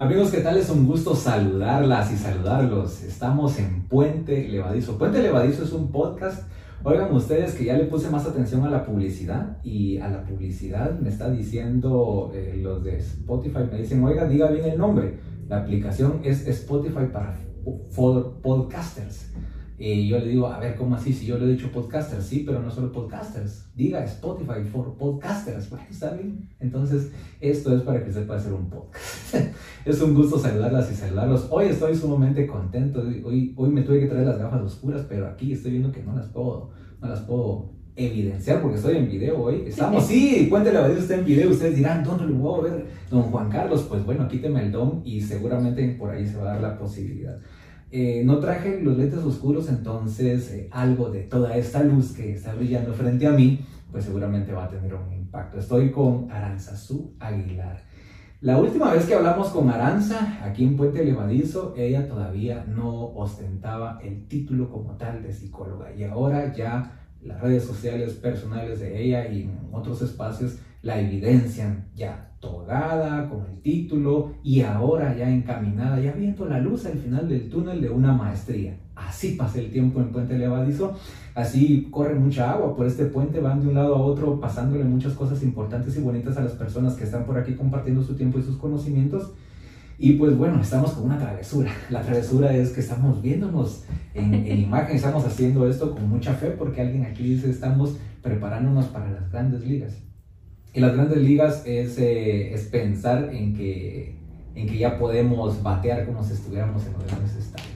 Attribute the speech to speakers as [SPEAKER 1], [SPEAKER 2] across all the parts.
[SPEAKER 1] Amigos, ¿qué tal? Es un gusto saludarlas y saludarlos. Estamos en Puente Levadizo. Puente Levadizo es un podcast. Oigan ustedes que ya le puse más atención a la publicidad y a la publicidad me está diciendo eh, los de Spotify, me dicen, oiga, diga bien el nombre. La aplicación es Spotify para podcasters. Y yo le digo, a ver, ¿cómo así? Si yo le he dicho podcasters, sí, pero no solo podcasters. Diga Spotify for podcasters. Bueno, ¿está bien? Entonces, esto es para que sepa hacer un podcast. es un gusto saludarlas y saludarlos. Hoy estoy sumamente contento. Hoy, hoy me tuve que traer las gafas oscuras, pero aquí estoy viendo que no las puedo, no las puedo evidenciar porque estoy en video hoy. Estamos, sí, cuéntale a usted en video. Ustedes dirán, ¿dónde lo a ver? Don Juan Carlos, pues bueno, quíteme el don y seguramente por ahí se va a dar la posibilidad. Eh, no traje los lentes oscuros, entonces eh, algo de toda esta luz que está brillando frente a mí, pues seguramente va a tener un impacto. Estoy con Aranzazú Aguilar. La última vez que hablamos con Aranza, aquí en Puente Levadizo, ella todavía no ostentaba el título como tal de psicóloga y ahora ya las redes sociales personales de ella y en otros espacios la evidencian ya togada con el título y ahora ya encaminada, ya viendo la luz al final del túnel de una maestría. Así pasa el tiempo en Puente Levadizo, así corre mucha agua por este puente, van de un lado a otro pasándole muchas cosas importantes y bonitas a las personas que están por aquí compartiendo su tiempo y sus conocimientos. Y pues bueno, estamos con una travesura. La travesura es que estamos viéndonos en, en imagen, estamos haciendo esto con mucha fe porque alguien aquí dice estamos preparándonos para las grandes ligas. Y las grandes ligas es, eh, es pensar en que, en que ya podemos batear como si estuviéramos en los grandes estadios.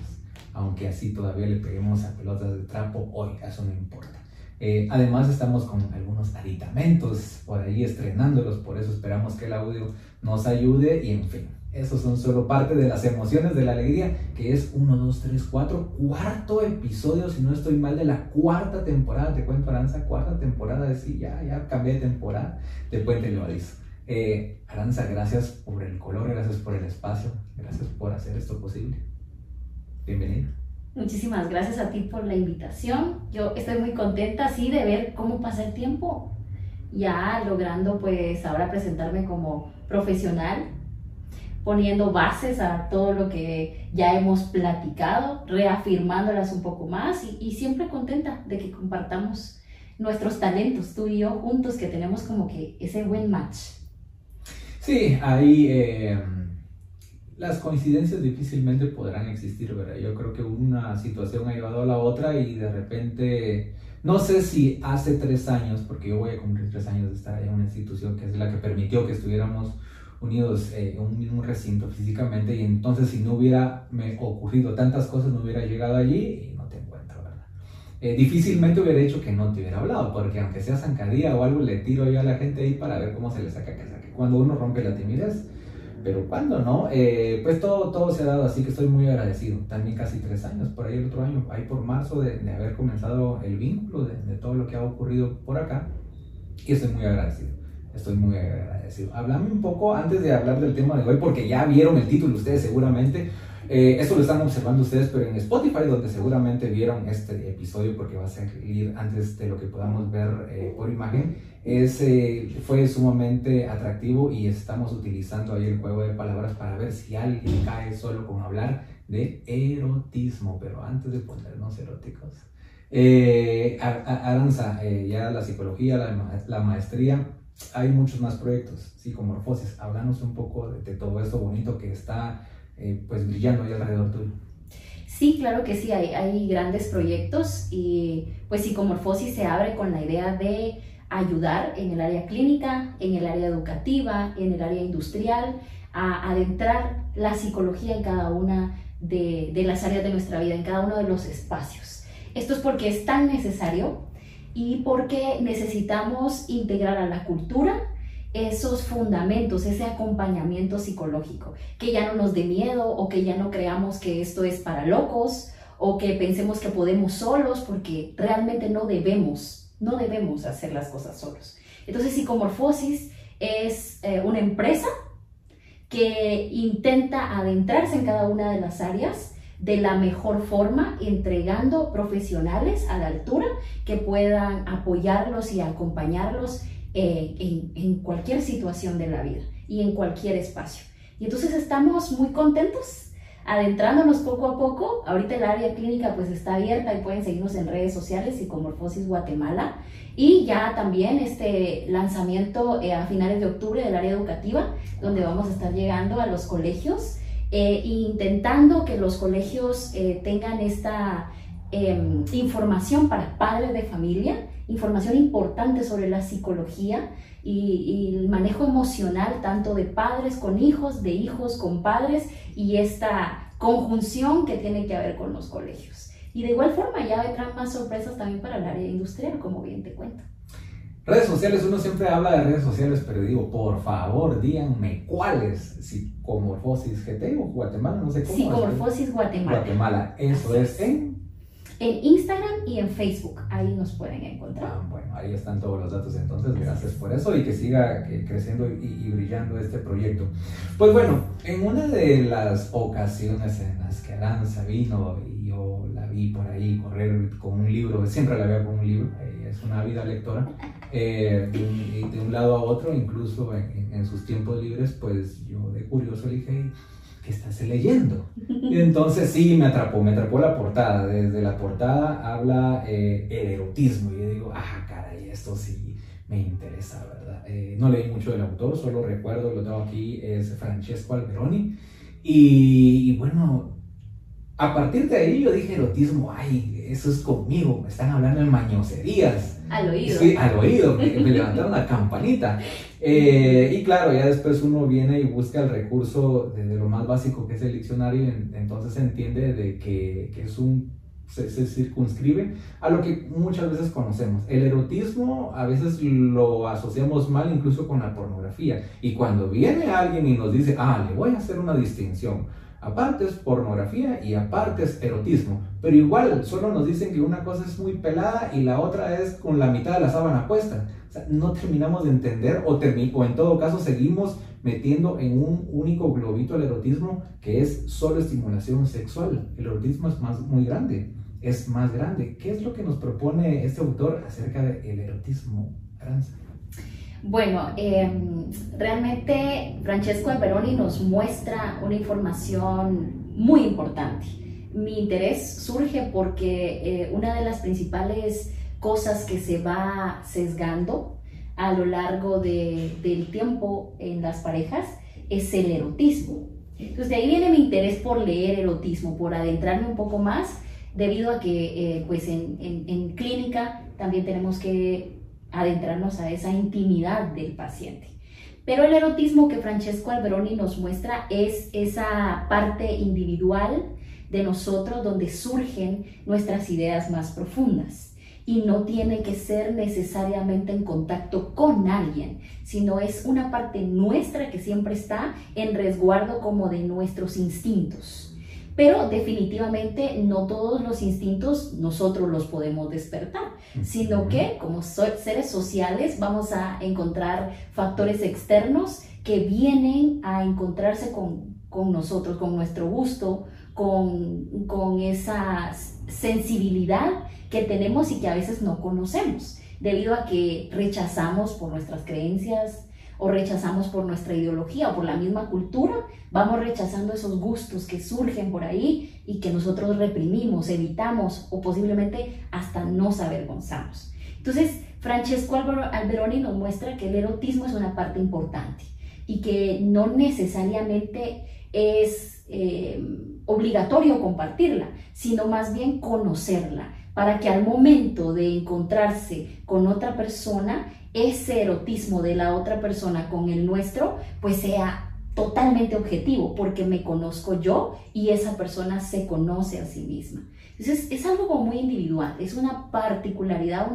[SPEAKER 1] Aunque así todavía le peguemos a pelotas de trapo, hoy eso no importa. Eh, además estamos con algunos aditamentos por ahí estrenándolos, por eso esperamos que el audio nos ayude y en fin. Esos son solo parte de las emociones de la alegría, que es 1, 2, 3, 4, cuarto episodio, si no estoy mal, de la cuarta temporada, te cuento Aranza, cuarta temporada, de sí, ya, ya cambié de temporada de Puente Levadizo. Eh, Aranza, gracias por el color, gracias por el espacio, gracias por hacer esto posible. Bienvenida.
[SPEAKER 2] Muchísimas gracias a ti por la invitación. Yo estoy muy contenta, sí, de ver cómo pasa el tiempo, ya logrando pues ahora presentarme como profesional poniendo bases a todo lo que ya hemos platicado, reafirmándolas un poco más y, siempre contenta de que compartamos nuestros talentos, tú y yo juntos, que tenemos como que ese buen match.
[SPEAKER 1] Sí, ahí eh, las coincidencias difícilmente podrán existir, ¿verdad? Yo creo que una situación ha llevado a la otra y de repente, no sé si hace tres años, porque yo voy a cumplir tres años de estar en una institución que es la que permitió que estuviéramos unidos en eh, un mismo recinto físicamente y entonces si no hubiera me ocurrido tantas cosas no hubiera llegado allí y no te encuentro, ¿verdad? Eh, difícilmente hubiera dicho que no te hubiera hablado, porque aunque sea zancadilla o algo, le tiro yo a la gente ahí para ver cómo se le saca que saque. Cuando uno rompe la timidez, pero cuando no, eh, pues todo, todo se ha dado, así que estoy muy agradecido. También casi tres años, por ahí el otro año, ahí por marzo de, de haber comenzado el vínculo de, de todo lo que ha ocurrido por acá, y estoy muy agradecido. Estoy muy agradecido. Hablame un poco antes de hablar del tema de hoy, porque ya vieron el título ustedes seguramente. Eh, esto lo están observando ustedes, pero en Spotify, donde seguramente vieron este episodio, porque va a salir antes de lo que podamos ver eh, por imagen, es, eh, fue sumamente atractivo y estamos utilizando ahí el juego de palabras para ver si alguien cae solo con hablar de erotismo, pero antes de ponernos eróticos. Aranza, ya la psicología, la, la maestría, hay muchos más proyectos, psicomorfosis. Háblanos un poco de, todo esto bonito que está eh, pues brillando ahí alrededor tuyo.
[SPEAKER 2] Sí, claro que sí, hay, grandes proyectos y pues psicomorfosis se abre con la idea de ayudar en el área clínica, en el área educativa, en el área industrial, a adentrar la psicología en cada una de las áreas de nuestra vida, en cada uno de los espacios. Esto es porque es tan necesario y porque necesitamos integrar a la cultura esos fundamentos, ese acompañamiento psicológico, que ya no nos dé miedo o que ya no creamos que esto es para locos o que pensemos que podemos solos, porque realmente no debemos, no debemos hacer las cosas solos. Entonces, psicomorfosis es eh, una empresa que intenta adentrarse en cada una de las áreas de la mejor forma, entregando profesionales a la altura que puedan apoyarlos y acompañarlos eh, en, cualquier situación de la vida y en cualquier espacio. Y entonces estamos muy contentos adentrándonos poco a poco. Ahorita el área clínica pues está abierta y pueden seguirnos en redes sociales, Psicomorfosis Guatemala. Y ya también este lanzamiento eh, a finales de octubre del área educativa, donde vamos a estar llegando a los colegios, eh, intentando que los colegios eh, tengan esta em, información para padres de familia, información importante sobre la psicología y, el manejo emocional tanto de padres con hijos, de hijos con padres y esta conjunción que tiene que haber con los colegios. Y de igual forma ya vendrán más sorpresas también para el área industrial, como bien te cuento.
[SPEAKER 1] Redes sociales, uno siempre habla de redes sociales, pero digo, por favor, díganme cuáles. Psicomorfosis GT o Guatemala, no sé cómo.
[SPEAKER 2] Psicomorfosis Guatemala.
[SPEAKER 1] Guatemala, eso es en
[SPEAKER 2] en Instagram y en Facebook. Ahí nos pueden encontrar.
[SPEAKER 1] Ah, bueno, ahí están todos los datos entonces. Gracias por eso y que siga creciendo y, brillando este proyecto. Pues bueno, en una de las ocasiones en las que Aranza vino y yo la vi por ahí correr con un libro, siempre la veo con un libro, es una vida lectora, eh, de, un, lado a otro, incluso en, sus tiempos libres, pues yo de curioso le dije, estás leyendo? Y entonces sí, me atrapó, me atrapó la portada. Desde la portada habla eh, el erotismo. Y yo digo, ah, caray, esto sí me interesa, ¿verdad? Eh, no leí mucho del autor, solo recuerdo, lo tengo aquí, es Francesco Alberoni. Y bueno, a partir de ahí yo dije erotismo, ay, eso es conmigo, me están hablando en mañoserías.
[SPEAKER 2] Al oído.
[SPEAKER 1] Sí, al oído, me, levantaron la campanita. Eh, y claro, ya después uno viene y busca el recurso de, lo más básico que es el diccionario, entonces se entiende de que, que es un se, se, circunscribe a lo que muchas veces conocemos. El erotismo a veces lo asociamos mal incluso con la pornografía. Y cuando viene alguien y nos dice, ah, le voy a hacer una distinción Aparte es pornografía y aparte es erotismo. Pero igual, solo nos dicen que una cosa es muy pelada y la otra es con la mitad de la sábana puesta. O sea, no terminamos de entender o, o en todo caso seguimos metiendo en un único globito el erotismo que es solo estimulación sexual. El erotismo es más, muy grande, es más grande. ¿Qué es lo que nos propone este autor acerca del erotismo, Aranza?
[SPEAKER 2] Bueno, em, realmente Francesco Alberoni nos muestra una información muy importante. Mi interés surge porque eh, una de las principales cosas que se va sesgando a lo largo del tiempo en las parejas es el erotismo. Entonces de ahí viene mi interés por leer erotismo, por adentrarme un poco más, debido a que eh, pues en, en clínica también tenemos que adentrarnos a esa intimidad del paciente. Pero el erotismo que Francesco Alberoni nos muestra es esa parte individual de nosotros donde surgen nuestras ideas más profundas. Y no tiene que ser necesariamente en contacto con alguien, sino es una parte nuestra que siempre está en resguardo como de nuestros instintos pero definitivamente no todos los instintos nosotros los podemos despertar, sino que como seres sociales vamos a encontrar factores externos que vienen a encontrarse con, con nosotros, con nuestro gusto, con, con esa sensibilidad que tenemos y que a veces no conocemos, debido a que rechazamos por nuestras creencias, o rechazamos por nuestra ideología o por la misma cultura, vamos rechazando esos gustos que surgen por ahí y que nosotros reprimimos, evitamos o posiblemente hasta nos avergonzamos. Entonces, Francesco Alberoni nos muestra que el erotismo es una parte importante y que no necesariamente es eh, obligatorio compartirla, sino más bien conocerla, para que al momento de encontrarse con otra persona ese erotismo de la otra persona con el nuestro, pues sea totalmente objetivo, porque me conozco yo y esa persona se conoce a sí misma. Entonces es algo muy individual, es una particularidad,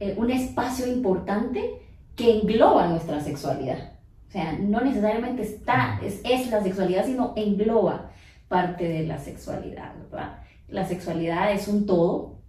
[SPEAKER 2] eh, un espacio importante que engloba nuestra sexualidad. O sea, no necesariamente está, es, es la sexualidad, sino engloba parte de la sexualidad, ¿verdad? La sexualidad es un todo,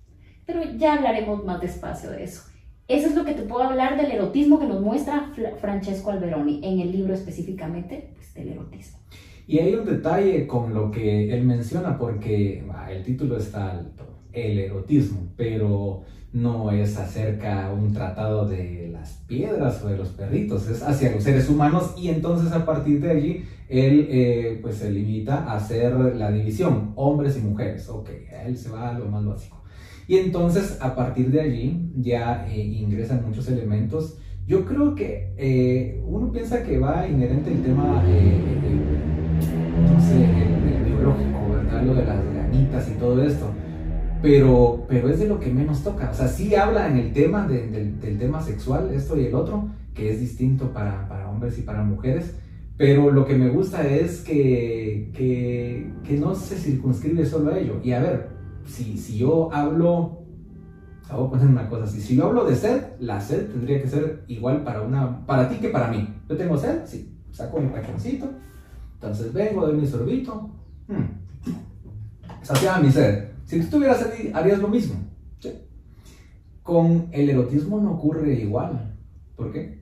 [SPEAKER 2] pero ya hablaremos más despacio de eso. Eso es lo que te puedo hablar del erotismo que nos muestra Francesco Alberoni en el libro específicamente pues, del erotismo.
[SPEAKER 1] Y hay un detalle con lo que él menciona, porque el título está alto, el erotismo, pero no es acerca un tratado de las piedras o de los perritos, es hacia los seres humanos y entonces a partir de allí él eh, pues se limita a hacer la división, hombres y mujeres, ok, él se va a lo más básico. Y entonces a partir de allí ya eh, ingresan muchos elementos. Yo creo que eh, uno piensa que va inherente el tema, no sé, el, biológico, ¿verdad? Lo de las ganitas y todo esto pero, pero es de lo que menos toca. O sea, sí habla en el tema del tema sexual, esto y el otro, que es distinto para, para, hombres y para mujeres, pero lo que me gusta es que, que, que, no se circunscribe solo a ello. Y a ver, si, si yo hablo, voy a poner una cosa así, si yo hablo de sed, la sed tendría que ser igual para, una, para ti que para mí. Yo tengo sed, sí, saco mi pachoncito, entonces vengo, doy mi sorbito, hmm, saciaba mi sed si tú estuvieras ahí, harías lo mismo. Con el erotismo no ocurre igual. ¿Por qué?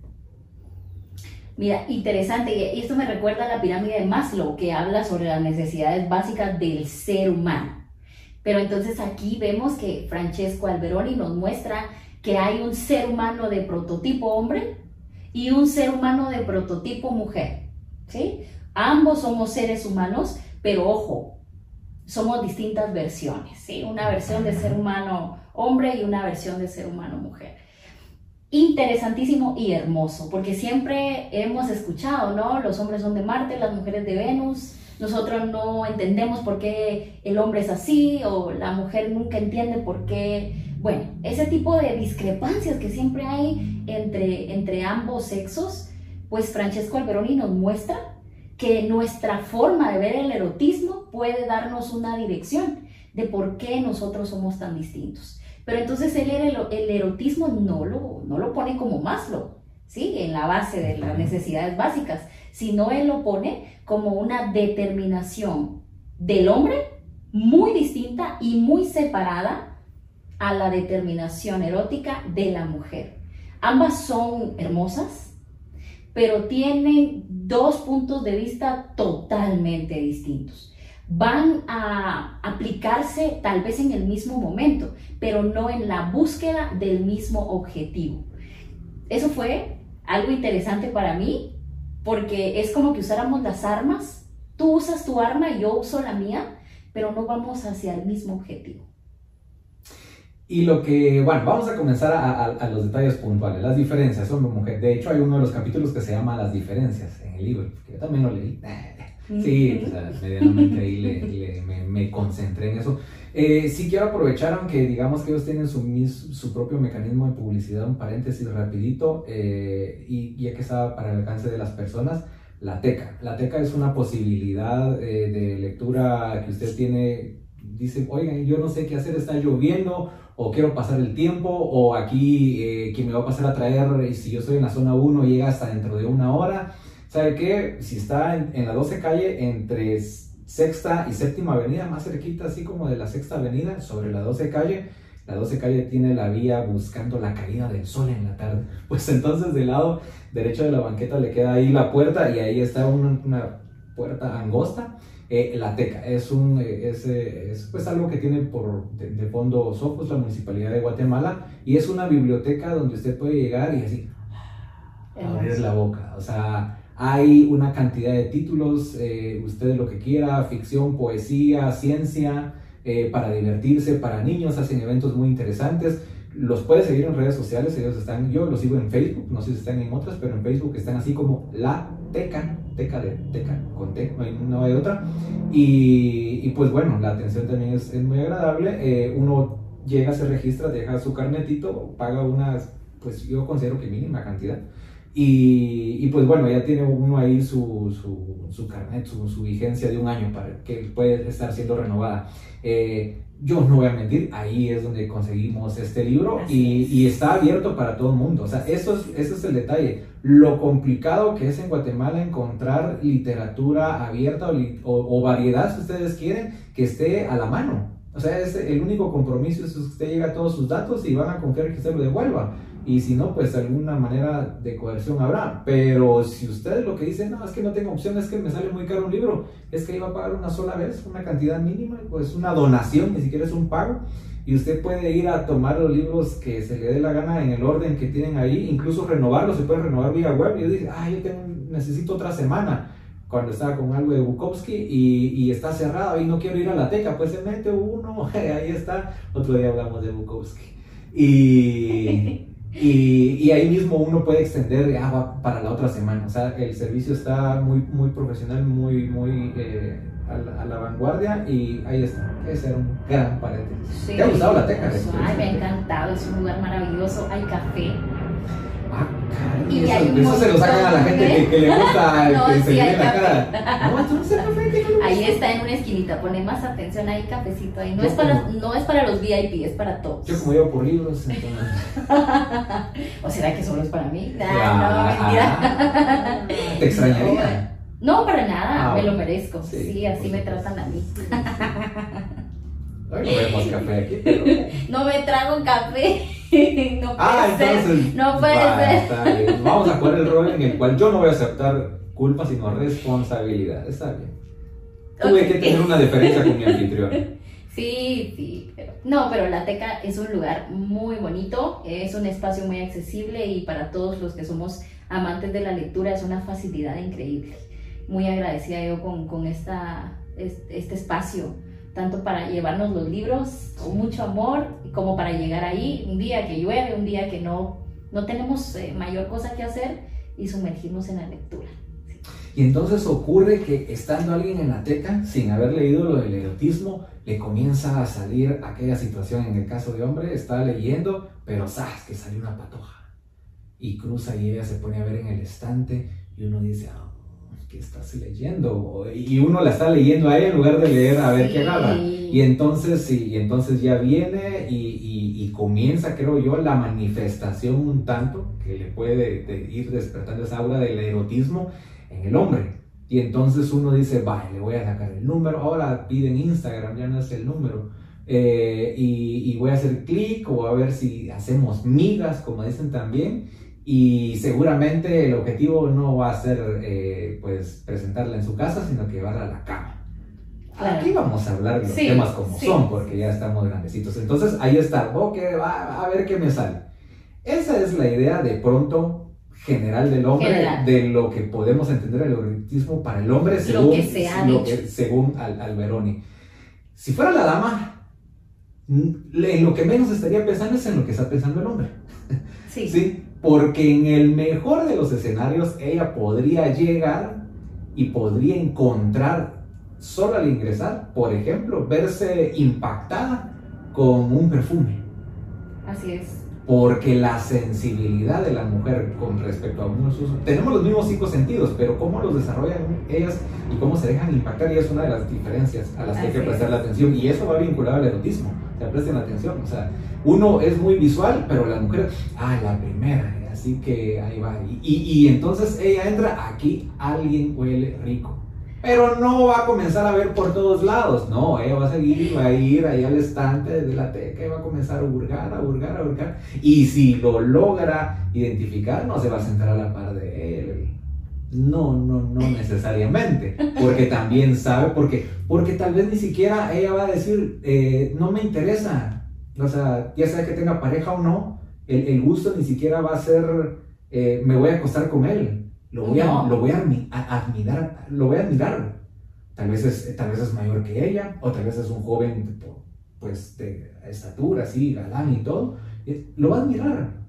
[SPEAKER 2] Mira, interesante, y esto me recuerda a la pirámide de Maslow, que habla sobre las necesidades básicas del ser humano. Pero entonces aquí vemos que Francesco Alberoni nos muestra que hay un ser humano de prototipo hombre y un ser humano de prototipo mujer. ¿sí? Ambos somos seres humanos, pero ojo, somos distintas versiones, ¿sí? Una versión de ser humano hombre y una versión de ser humano mujer. Interesantísimo y hermoso, porque siempre hemos escuchado, ¿no? Los hombres son de Marte, las mujeres de Venus. Nosotros no entendemos por qué el hombre es así o la mujer nunca entiende por qué. Bueno, ese tipo de discrepancias que siempre hay entre, entre ambos sexos, pues Francesco Alberoni nos muestra que nuestra forma de ver el erotismo puede darnos una dirección de por qué nosotros somos tan distintos. Pero entonces el, el erotismo no lo, no lo pone como Maslow, ¿sí? En la base de las necesidades básicas, sino él lo pone como una determinación del hombre muy distinta y muy separada a la determinación erótica de la mujer. Ambas son hermosas, pero tienen dos puntos de vista totalmente distintos. Van a aplicarse tal vez en el mismo momento, pero no en la búsqueda del mismo objetivo. Eso fue algo interesante para mí, porque es como que usáramos las armas, tú usas tu arma y yo uso la mía, pero no vamos hacia el mismo objetivo.
[SPEAKER 1] Y lo que, bueno, vamos a comenzar a, los detalles puntuales, las diferencias hombre-mujer. De hecho, hay uno de los capítulos que se llama Las diferencias en el libro, que yo también lo leí. Sí, medianamente ahí me, concentré en eso. Eh, sí quiero aprovechar, aunque digamos que ellos tienen su, su propio mecanismo de publicidad, un paréntesis rapidito, eh, y ya que estaba para el alcance de las personas, la TECA. La TECA es una posibilidad eh, de lectura que usted tiene, dice, oigan, yo no sé qué hacer, está lloviendo, o quiero pasar el tiempo, o aquí eh, quien me va a pasar a traer, si yo estoy en la zona 1, llega hasta dentro de una hora. ¿Sabe qué? Si está en, la 12 calle, entre sexta y séptima avenida, más cerquita, así como de la sexta avenida, sobre la 12 calle, la 12 calle tiene la vía buscando la caída del sol en la tarde. Pues entonces del lado derecho de la banqueta le queda ahí la puerta y ahí está una, una puerta angosta eh, la TECA es, un, eh, eh, es, pues algo que tiene por de, fondo Sofos, la Municipalidad de Guatemala, y es una biblioteca donde usted puede llegar y así abrir la boca. O sea, hay una cantidad de títulos, usted lo que quiera, ficción, poesía, ciencia, para divertirse, para niños, hacen eventos muy interesantes. Los puede seguir en redes sociales, ellos están, yo los sigo en Facebook, no sé si están en otras, pero en Facebook están así como La Teca, Teca de Teca, con T, no hay, otra. Y, pues bueno, la atención también es, muy agradable. Eh, uno llega, se registra, deja su carnetito, paga una, pues yo considero que mínima cantidad. Y, pues bueno, ya tiene uno ahí su, su, su carnet, su, su, vigencia de un año para que puede estar siendo renovada. Eh, yo no voy a mentir, ahí es donde conseguimos este libro y, y, está abierto para todo el mundo. O sea, eso es, ese es el detalle. Lo complicado que es en Guatemala encontrar literatura abierta o, o, variedad, si ustedes quieren, que esté a la mano. O sea, es el único compromiso es que usted llega a todos sus datos y van a confiar que usted lo devuelva y si no, pues alguna manera de coerción habrá. Pero si ustedes lo que dicen, no, es que no tengo opción, es que me sale muy caro un libro, es que iba a pagar una sola vez, una cantidad mínima, pues una donación, ni siquiera es un pago. y usted puede ir a tomar los libros que se le dé la gana en el orden que tienen ahí, incluso renovarlos, se pueden renovar vía web. Y yo dije, ah, yo necesito otra semana cuando estaba con algo de Bukowski y, y, está cerrado y no quiero ir a la teca, pues se mete uno, ahí está, otro día hablamos de Bukowski. Y, y, ahí mismo uno puede extender agua para la otra semana. O sea, el servicio está muy, muy profesional, muy, muy eh, a, la, vanguardia y ahí está. Ese era un gran paréntesis. ¿Te ha gustado la teca?
[SPEAKER 2] Ay, me ha encantado, es un lugar maravilloso, hay café.
[SPEAKER 1] Ah, y eso, se lo sacan a la gente que, le gusta no, que se le la cara.
[SPEAKER 2] No, no se Ahí está en una esquinita, pone más atención ahí, cafecito ahí. No, es para, no es para los VIP, es para todos.
[SPEAKER 1] Yo como llevo por libros,
[SPEAKER 2] ¿O será que solo es para mí? no, mentira.
[SPEAKER 1] ¿Te extrañaría?
[SPEAKER 2] No, para nada, ah, me lo merezco. Sí, así me tratan a mí.
[SPEAKER 1] No vemos café aquí,
[SPEAKER 2] pero... No me trago café. No puede
[SPEAKER 1] ah,
[SPEAKER 2] entonces. No puede ser.
[SPEAKER 1] Vamos a jugar el rol en el cual yo no voy a aceptar culpa, sino responsabilidad. Está bien. Tuve que tener una diferencia con mi anfitrión.
[SPEAKER 2] Sí, sí. no, pero la Teca es un lugar muy bonito, es un espacio muy accesible y para todos los que somos amantes de la lectura es una facilidad increíble muy agradecida yo con, con esta, este espacio, tanto para llevarnos los libros con mucho amor, como para llegar ahí un día que llueve, un día que no, no tenemos eh, mayor cosa que hacer y sumergirnos en la lectura.
[SPEAKER 1] Y entonces ocurre que estando alguien en la teca, sin haber leído lo del erotismo, le comienza a salir aquella situación. En el caso de hombre, está leyendo, pero ¡zas! que sale una patoja. Y cruza y ella se pone a ver en el estante y uno dice, ah, ¿qué estás leyendo? Y uno la está leyendo a ella en lugar de leer a ver qué agarra. Y entonces, sí, y entonces ya viene y, y, comienza, creo yo, la manifestación un tanto que le puede ir despertando esa aura del erotismo en el hombre. Y entonces uno dice, vaya, le voy a sacar el número, ahora piden Instagram, ya no es el número. Eh, y, y voy a hacer clic o a ver si hacemos migas, como dicen también y seguramente el objetivo no va a ser eh, pues presentarla en su casa, sino que llevarla a la cama. Aquí vamos a hablar de los temas como son, porque ya estamos grandecitos. Entonces ahí está, ok, va, a ver qué me sale. Esa es la idea de pronto general del hombre, de lo que podemos entender el erotismo para el hombre según, lo que según Al, Alberoni. Si fuera la dama, en lo que menos estaría pensando es en lo que está pensando el hombre.
[SPEAKER 2] Sí.
[SPEAKER 1] ¿Sí? Porque en el mejor de los escenarios ella podría llegar y podría encontrar, solo al ingresar, por ejemplo, verse impactada con un perfume.
[SPEAKER 2] Así es.
[SPEAKER 1] Porque la sensibilidad de la mujer con respecto a unos tenemos los mismos cinco sentidos, pero cómo los desarrollan ellas y cómo se dejan impactar, y es una de las diferencias a las que hay que prestar la atención. Y eso va vinculado al erotismo. Sea, presten atención. O sea, uno es muy visual, pero la mujer, ah, la primera, así que ahí va. Y, y, entonces ella entra, aquí alguien huele rico. Pero no va a comenzar a ver por todos lados, no, ella va a seguir, va a ir ahí al estante de la teca y va a comenzar a hurgar, a hurgar, a hurgar. Y si lo logra identificar, no se va a sentar a la par de él. No, no, no necesariamente, porque también sabe, porque, porque tal vez ni siquiera ella va a decir, eh, no me interesa, o sea, ya sea que tenga pareja o no, el, gusto ni siquiera va a ser, eh, me voy a acostar con él. Lo voy, a, lo voy a, admirar, lo voy a admirar. Tal vez, es, tal vez es mayor que ella, o tal vez es un joven pues, de estatura, así, galán y todo. Lo va a admirar.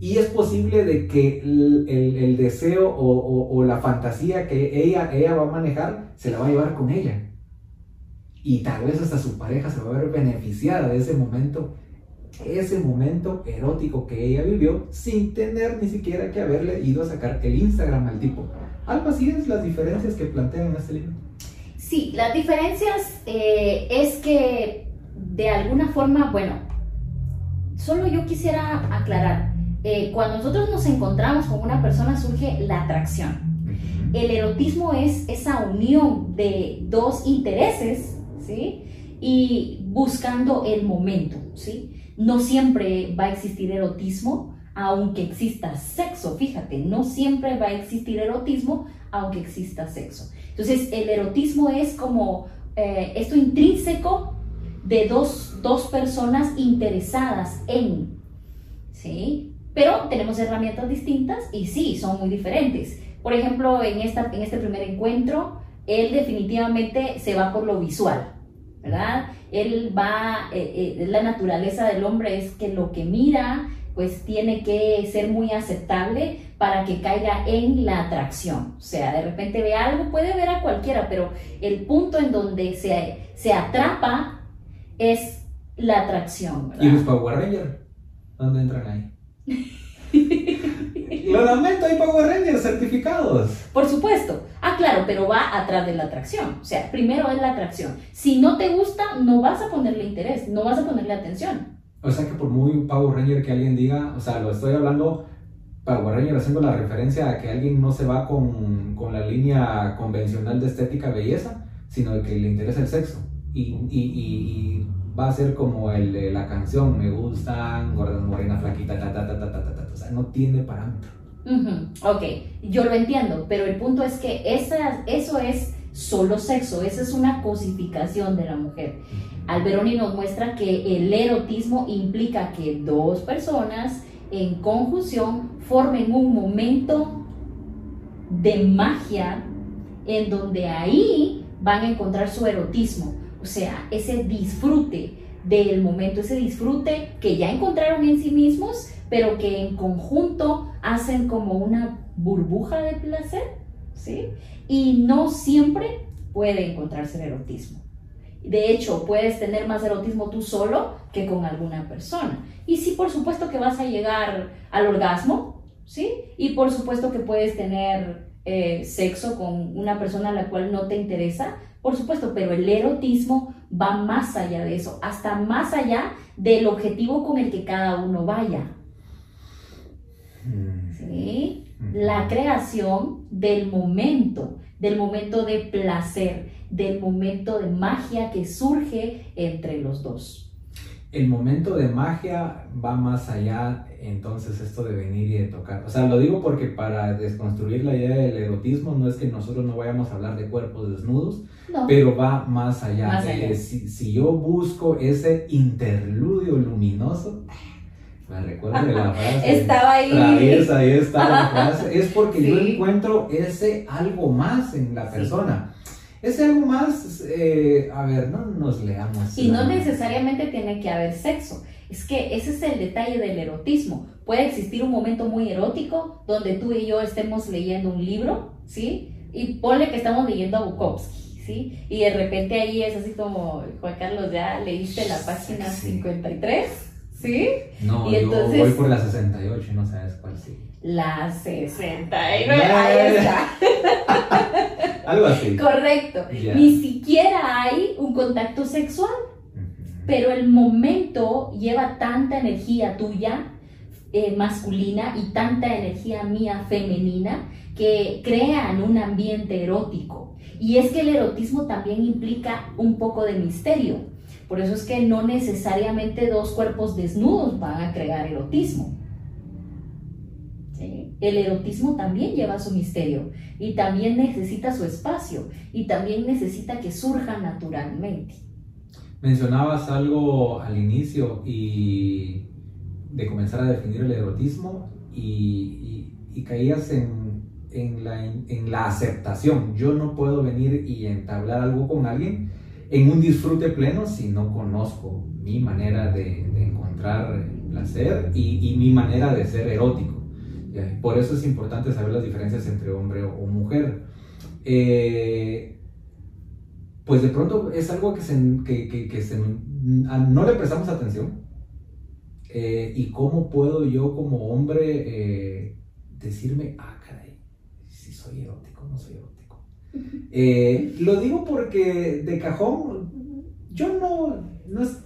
[SPEAKER 1] Y es posible de que el, el, deseo o, o, la fantasía que ella, ella va a manejar se la va a llevar con ella y tal vez hasta su pareja se va a ver beneficiada de ese momento, ese momento erótico que ella vivió sin tener ni siquiera que haberle ido a sacar el Instagram al tipo. Algo así es las diferencias que plantean en este libro.
[SPEAKER 2] Sí, las diferencias eh, es que de alguna forma, bueno, solo yo quisiera aclarar, eh, cuando nosotros nos encontramos con una persona surge la atracción. El erotismo es esa unión de dos intereses y buscando el momento, ¿sí? No siempre va a existir erotismo, aunque exista sexo, fíjate, no siempre va a existir erotismo, aunque exista sexo. Entonces, el erotismo es como eh, esto intrínseco de dos, dos personas interesadas en, ¿sí? Pero tenemos herramientas distintas y sí, son muy diferentes. Por ejemplo, en, esta, en este primer encuentro, él definitivamente se va por lo visual, ¿verdad? Él va, eh, eh, la naturaleza del hombre es que lo que mira, pues tiene que ser muy aceptable para que caiga en la atracción. O sea, de repente ve algo, puede ver a cualquiera, pero el punto en donde se, se atrapa es la atracción.
[SPEAKER 1] ¿Y los Power Rangers? ¿Dónde entran ahí? Lo lamento, hay Power Rangers certificados.
[SPEAKER 2] Por supuesto. Ah, claro, pero va atrás de la atracción. O sea, primero es la atracción. Si no te gusta, no vas a ponerle interés, no vas a ponerle atención.
[SPEAKER 1] O sea que por muy Power Ranger que alguien diga, o sea, lo estoy hablando Power Ranger haciendo la referencia a que alguien no se va con, con la línea convencional de estética belleza, sino de que le interesa el sexo. Y, y, y, va a ser como el, la canción, me gustan, gorda, morena, flaquita, ta, ta, ta, ta, ta, ta, o sea, no tiene parámetro.
[SPEAKER 2] Ok, yo lo entiendo, pero el punto es que esa, eso es solo sexo, esa es una cosificación de la mujer. Alberoni nos muestra que el erotismo implica que dos personas en conjunción formen un momento de magia en donde ahí van a encontrar su erotismo, o sea, ese disfrute del momento, ese disfrute que ya encontraron en sí mismos, pero que en conjunto hacen como una burbuja de placer, ¿sí? Y no siempre puede encontrarse el erotismo. De hecho, puedes tener más erotismo tú solo que con alguna persona. Y sí, por supuesto que vas a llegar al orgasmo, ¿sí? Y por supuesto que puedes tener eh, sexo con una persona a la cual no te interesa, por supuesto, pero el erotismo va más allá de eso, hasta más allá del objetivo con el que cada uno vaya. Mm. ¿Sí? Mm. La creación del momento, del momento de placer, del momento de magia que surge entre los dos.
[SPEAKER 1] El momento de magia va más allá, entonces, esto de venir y de tocar. O sea, lo digo porque para desconstruir la idea del erotismo no es que nosotros no vayamos a hablar de cuerpos desnudos, pero va más allá. si, si, yo busco ese interludio luminoso, me recuerdo de la frase.
[SPEAKER 2] Estaba ahí.
[SPEAKER 1] ahí está la frase. Es porque yo encuentro ese algo más en la persona. Ese algo más, eh, a ver, no nos leamos.
[SPEAKER 2] Y no necesariamente tiene que haber sexo. Es que ese es el detalle del erotismo. Puede existir un momento muy erótico donde tú y yo estemos leyendo un libro, ¿sí? Y ponle que estamos leyendo a Bukowski, ¿sí? Y de repente ahí es así como, Juan Carlos, ya leíste la página 53 ¿Sí?
[SPEAKER 1] No, yo voy por la 68 y no sabes cuál sí.
[SPEAKER 2] La 69, ahí está.
[SPEAKER 1] Algo así.
[SPEAKER 2] Correcto. Ni siquiera hay un contacto sexual, pero el momento lleva tanta energía tuya eh, masculina y tanta energía mía femenina que crean un ambiente erótico. Y es que el erotismo también implica un poco de misterio por eso es que no necesariamente dos cuerpos desnudos van a crear erotismo. El erotismo también lleva su misterio y también necesita su espacio y también necesita que surja naturalmente.
[SPEAKER 1] Mencionabas algo al inicio y de comenzar a definir el erotismo y, caías en, la aceptación. Yo no puedo venir y entablar algo con alguien en un disfrute pleno si no conozco mi manera de, encontrar placer y, mi manera de ser erótico. Por eso es importante saber las diferencias entre hombre o mujer. Eh, pues de pronto es algo que, se, que, se, no le prestamos atención. Eh, y cómo puedo yo como hombre eh, decirme, ah, caray, si soy erótico, no soy erótico. Eh, lo digo porque de cajón, yo no, no es,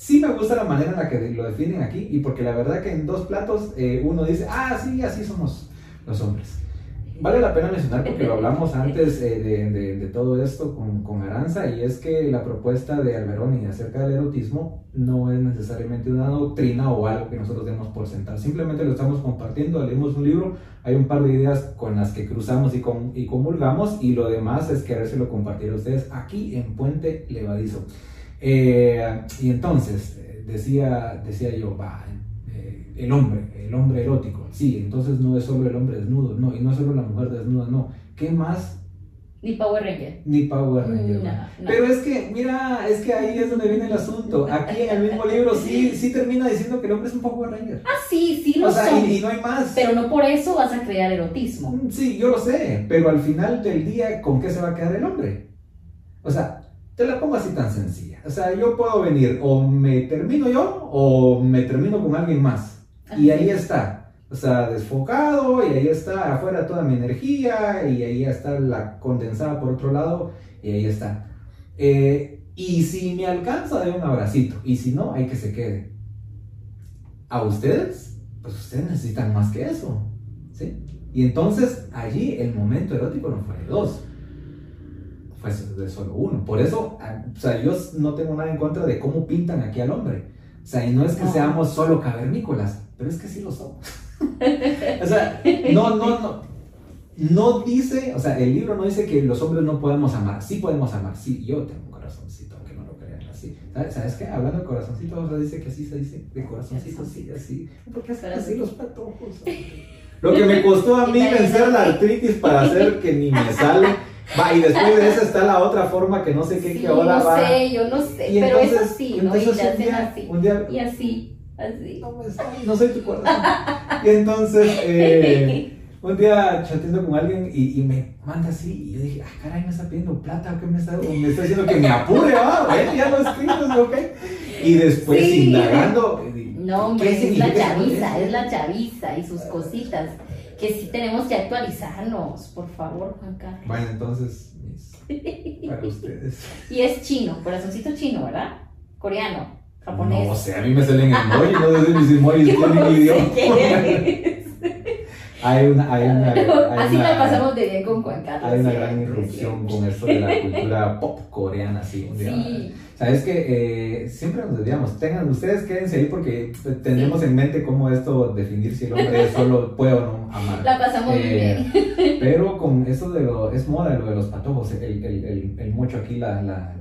[SPEAKER 1] sí me gusta la manera en la que lo definen aquí y porque la verdad que en dos platos eh, uno dice, ah, sí, así somos los hombres. Vale la pena mencionar porque lo hablamos antes eh, de, todo esto con, con, Aranza y es que la propuesta de Alberoni acerca del erotismo no es necesariamente una doctrina o algo que nosotros demos por sentado, simplemente lo estamos compartiendo, leemos un libro, hay un par de ideas con las que cruzamos y, con, y comulgamos y lo demás es querérselo compartir a ustedes aquí en Puente Levadizo. Eh, y entonces, eh, decía, decía yo, va, eh, el hombre, el hombre erótico, sí, entonces no es solo el hombre desnudo, no, y no es solo la mujer desnuda, no. ¿Qué más
[SPEAKER 2] ni Power Ranger.
[SPEAKER 1] Ni Power Ranger. Pero es que, mira, es que ahí es donde viene el asunto. Aquí en el mismo libro sí, sí termina diciendo que el hombre es un Power Ranger.
[SPEAKER 2] Ah, sí, sí lo o sea,
[SPEAKER 1] Y, no hay más.
[SPEAKER 2] Pero no por eso vas a crear erotismo.
[SPEAKER 1] Mm, sí, yo lo sé, pero al final del día, ¿con qué se va a quedar el hombre? O sea, te la pongo así tan sencilla. O sea, yo puedo venir, o me termino yo, o me termino con alguien más. Y ahí está o sea, desfocado y ahí está afuera toda mi energía y ahí está la condensada por otro lado y ahí está. Eh, y si me alcanza, de un abracito y si no, hay que se quede. A ustedes, pues ustedes necesitan más que eso. ¿sí? Y entonces allí el momento erótico no fue de dos, fue de solo uno. Por eso, o sea, yo no tengo nada en contra de cómo pintan aquí al hombre. O sea, y no es que seamos solo cavernícolas, pero es que sí lo somos o sea, no, no, no. No dice, o sea, el libro no dice que los hombres no podemos amar. Sí podemos amar. Sí, yo tengo un corazoncito, aunque no lo crean así. ¿Sabes, qué? Hablando de corazoncito, o dice que así se dice, de corazoncito, sí, así. Porque hacen así los patojos. Lo que me costó a mí vencer la artritis para hacer que ni me sale. Va, y después de eso está la otra forma que no sé qué, que ahora va.
[SPEAKER 2] No sé, yo no sé, pero es así, ¿no? Y así. Un día, y así.
[SPEAKER 1] No, soy tu corazón. y entonces, eh, un día chateando con alguien y, me manda así, y yo dije, ah, caray, me está pidiendo plata, ¿qué me está, me está diciendo que me apure? Ah, bueno, ya lo escribes, ok. Y después, indagando.
[SPEAKER 2] Eh, no, hombre, es la chaviza, es la chaviza y sus cositas. Que sí tenemos que actualizarnos, por favor, Juan Carlos.
[SPEAKER 1] Bueno, entonces, para ustedes.
[SPEAKER 2] Y es chino, corazoncito chino, ¿verdad? Coreano. Japonés.
[SPEAKER 1] No sé, a mí me salen emojis, no sé mis emojis tienen idioma. Hay una, hay una, hay
[SPEAKER 2] Así la pasamos de bien con Juan Carlos.
[SPEAKER 1] Hay una gran irrupción con esto de la cultura pop coreana, sí. sí. Sabes que eh, siempre nos decíamos, tengan, ustedes quédense ahí porque tenemos en mente cómo esto definir si el hombre solo puede o no amar.
[SPEAKER 2] La pasamos muy eh, bien.
[SPEAKER 1] Pero con eso de lo, es moda lo de los patojos, el, el, el, el mocho aquí, la, la,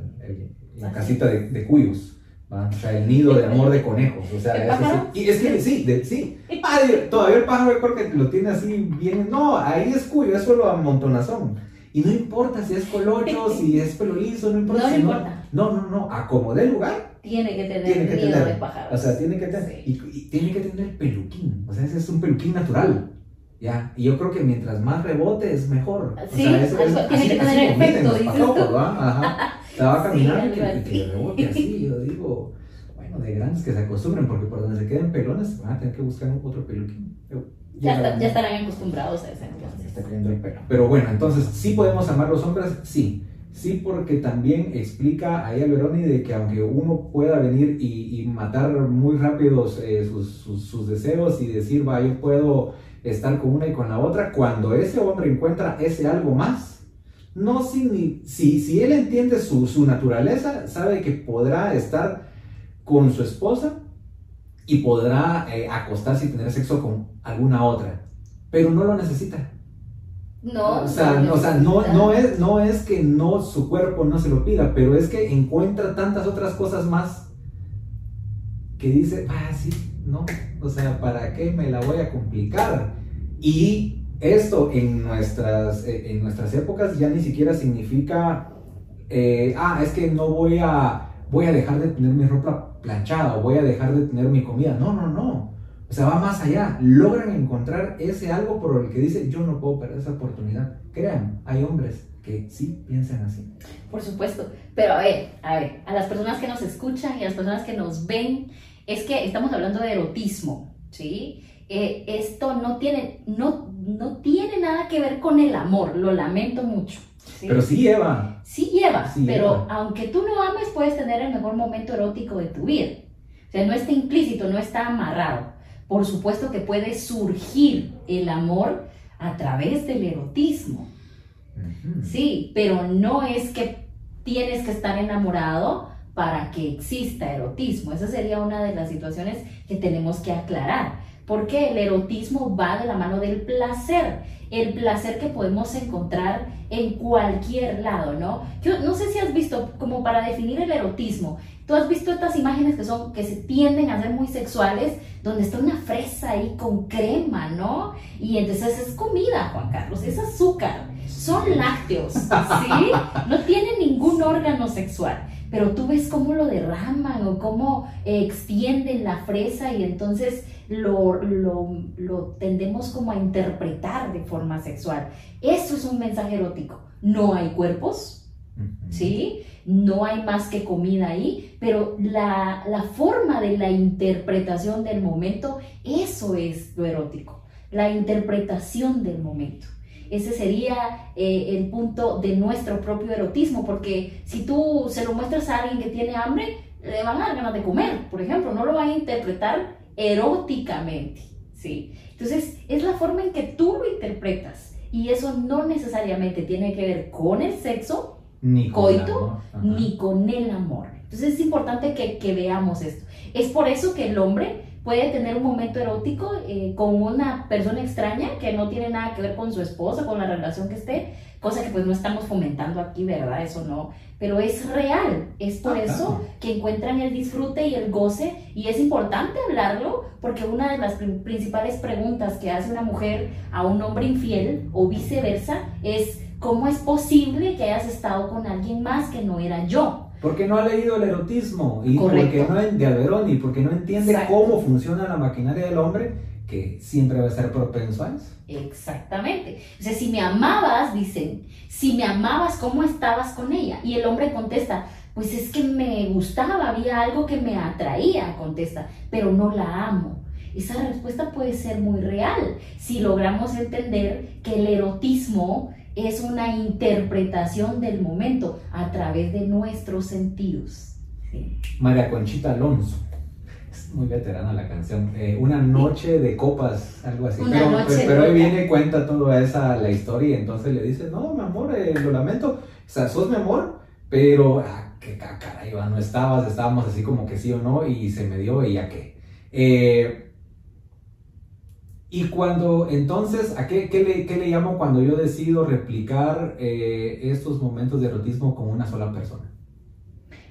[SPEAKER 1] la casita de, de cuyos. O sea, el nido de amor de conejos. O sea, eso sí. Y es que sí, de, sí. todavía el pájaro yo creo que lo tiene así bien. No, ahí es cuyo, es solo amontonazón. Y no importa si es colocho, si es pelo liso, no importa.
[SPEAKER 2] No,
[SPEAKER 1] si
[SPEAKER 2] importa.
[SPEAKER 1] No, no, no, acomodé el lugar.
[SPEAKER 2] Tiene que tener tiene que nido tener, de pájaro.
[SPEAKER 1] O sea, tiene que tener. Y, tiene que tener peluquín. O sea, ese es un peluquín natural. Ya, y yo creo que mientras más rebote es mejor.
[SPEAKER 2] Sí, o sea, eso, es, tiene que tener efecto, dices
[SPEAKER 1] tú. Ajá. Estaba caminando sí, y que, rebote así, yo digo, bueno, de grandes que se acostumbren, porque por donde se queden pelones van a tener que buscar otro peluquín.
[SPEAKER 2] Ya, ya, estarán acostumbrados a ese entonces.
[SPEAKER 1] está cayendo el pelo. Pero bueno, entonces, ¿sí podemos amar los hombres? Sí. Sí, porque también explica a ella Veroni de que aunque uno pueda venir y, y matar muy rápido eh, sus, sus, sus, deseos y decir, va, yo puedo estar con una y con la otra, cuando ese hombre encuentra ese algo más, no si, si, si él entiende su, su naturaleza, sabe que podrá estar con su esposa y podrá eh, acostarse y tener sexo con alguna otra, pero no lo necesita.
[SPEAKER 2] No,
[SPEAKER 1] o sea, no, o sea, no, no, es, no es que no su cuerpo no se lo pida, pero es que encuentra tantas otras cosas más que dice, ah, sí, no, o sea, ¿para qué me la voy a complicar? Y esto en nuestras, eh, en nuestras épocas ya ni siquiera significa, eh, ah, es que no voy a, voy a dejar de tener mi ropa planchada o voy a dejar de tener mi comida. No, no, no. O sea, va más allá. Logran encontrar ese algo por el que dice, yo no puedo perder esa oportunidad. Crean, hay hombres que sí piensan así.
[SPEAKER 2] Por supuesto. Pero a ver, a ver, a las personas que nos escuchan y a las personas que nos ven, es que estamos hablando de erotismo, ¿sí? Eh, esto no tiene, no, no tiene nada que ver con el amor, lo lamento mucho.
[SPEAKER 1] Pero sí lleva.
[SPEAKER 2] Sí lleva, pero aunque tú no ames, puedes tener el mejor momento erótico de tu vida. O sea, no está implícito, no está amarrado. Por supuesto que puede surgir el amor a través del erotismo. Sí, pero no es que tienes que estar enamorado para que exista erotismo. Esa sería una de las situaciones que tenemos que aclarar Porque el erotismo va de la mano del placer, el placer que podemos encontrar en cualquier lado, ¿no? Yo no sé si has visto, como para definir el erotismo, tú has visto estas imágenes que son, que se tienden a ser muy sexuales, donde está una fresa ahí con crema, ¿no? Y entonces es comida, Juan Carlos, es azúcar, son lácteos, ¿sí? No tienen ningún órgano sexual pero tú ves cómo lo derraman o cómo eh, extienden la fresa y entonces lo, lo, tendemos como a interpretar de forma sexual. Eso es un mensaje erótico. No hay cuerpos, ¿sí? No hay más que comida ahí, pero la, la forma de la interpretación del momento, eso es lo erótico, la interpretación del momento. Ese sería eh, el punto de nuestro propio erotismo, porque si tú se lo muestras a alguien que tiene hambre, le van a dar ganas de comer, por ejemplo, no lo van a interpretar eróticamente, ¿sí? Entonces, es la forma en que tú lo interpretas y eso no necesariamente tiene que ver con el sexo,
[SPEAKER 1] ni
[SPEAKER 2] con coito, ni con el amor. Entonces, es importante que, que veamos esto. Es por eso que el hombre puede tener un momento erótico eh, con una persona extraña que no tiene nada que ver con su esposa, con la relación que esté, cosa que pues no estamos fomentando aquí, ¿verdad? Eso no, pero es real, es por ah, eso que encuentran el disfrute y el goce y es importante hablarlo porque una de las principales preguntas que hace una mujer a un hombre infiel o viceversa es ¿cómo es posible que hayas estado con alguien más que no era yo?
[SPEAKER 1] Porque no ha leído el erotismo y porque no, de Alberoni, porque no entiende cómo funciona la maquinaria del hombre, que siempre va a ser propenso a eso.
[SPEAKER 2] Exactamente. O sea, si me amabas, dicen, si me amabas, ¿cómo estabas con ella? Y el hombre contesta, pues es que me gustaba, había algo que me atraía, contesta, pero no la amo. Esa respuesta puede ser muy real si logramos entender que el erotismo es una interpretación del momento a través de nuestros sentidos.
[SPEAKER 1] María Conchita Alonso. Es muy veterana la canción. Eh, una noche de copas, algo así. pero, pero, ahí viene cuenta toda esa la historia y entonces le dice, no, mi amor, eh, lo lamento. O sea, sos mi amor, pero ah, qué caray, no estabas, estábamos así como que sí o no y se me dio y ya qué. Eh, y cuando, entonces, ¿a qué, le, llamo cuando yo decido replicar eh, estos momentos de erotismo con una sola persona?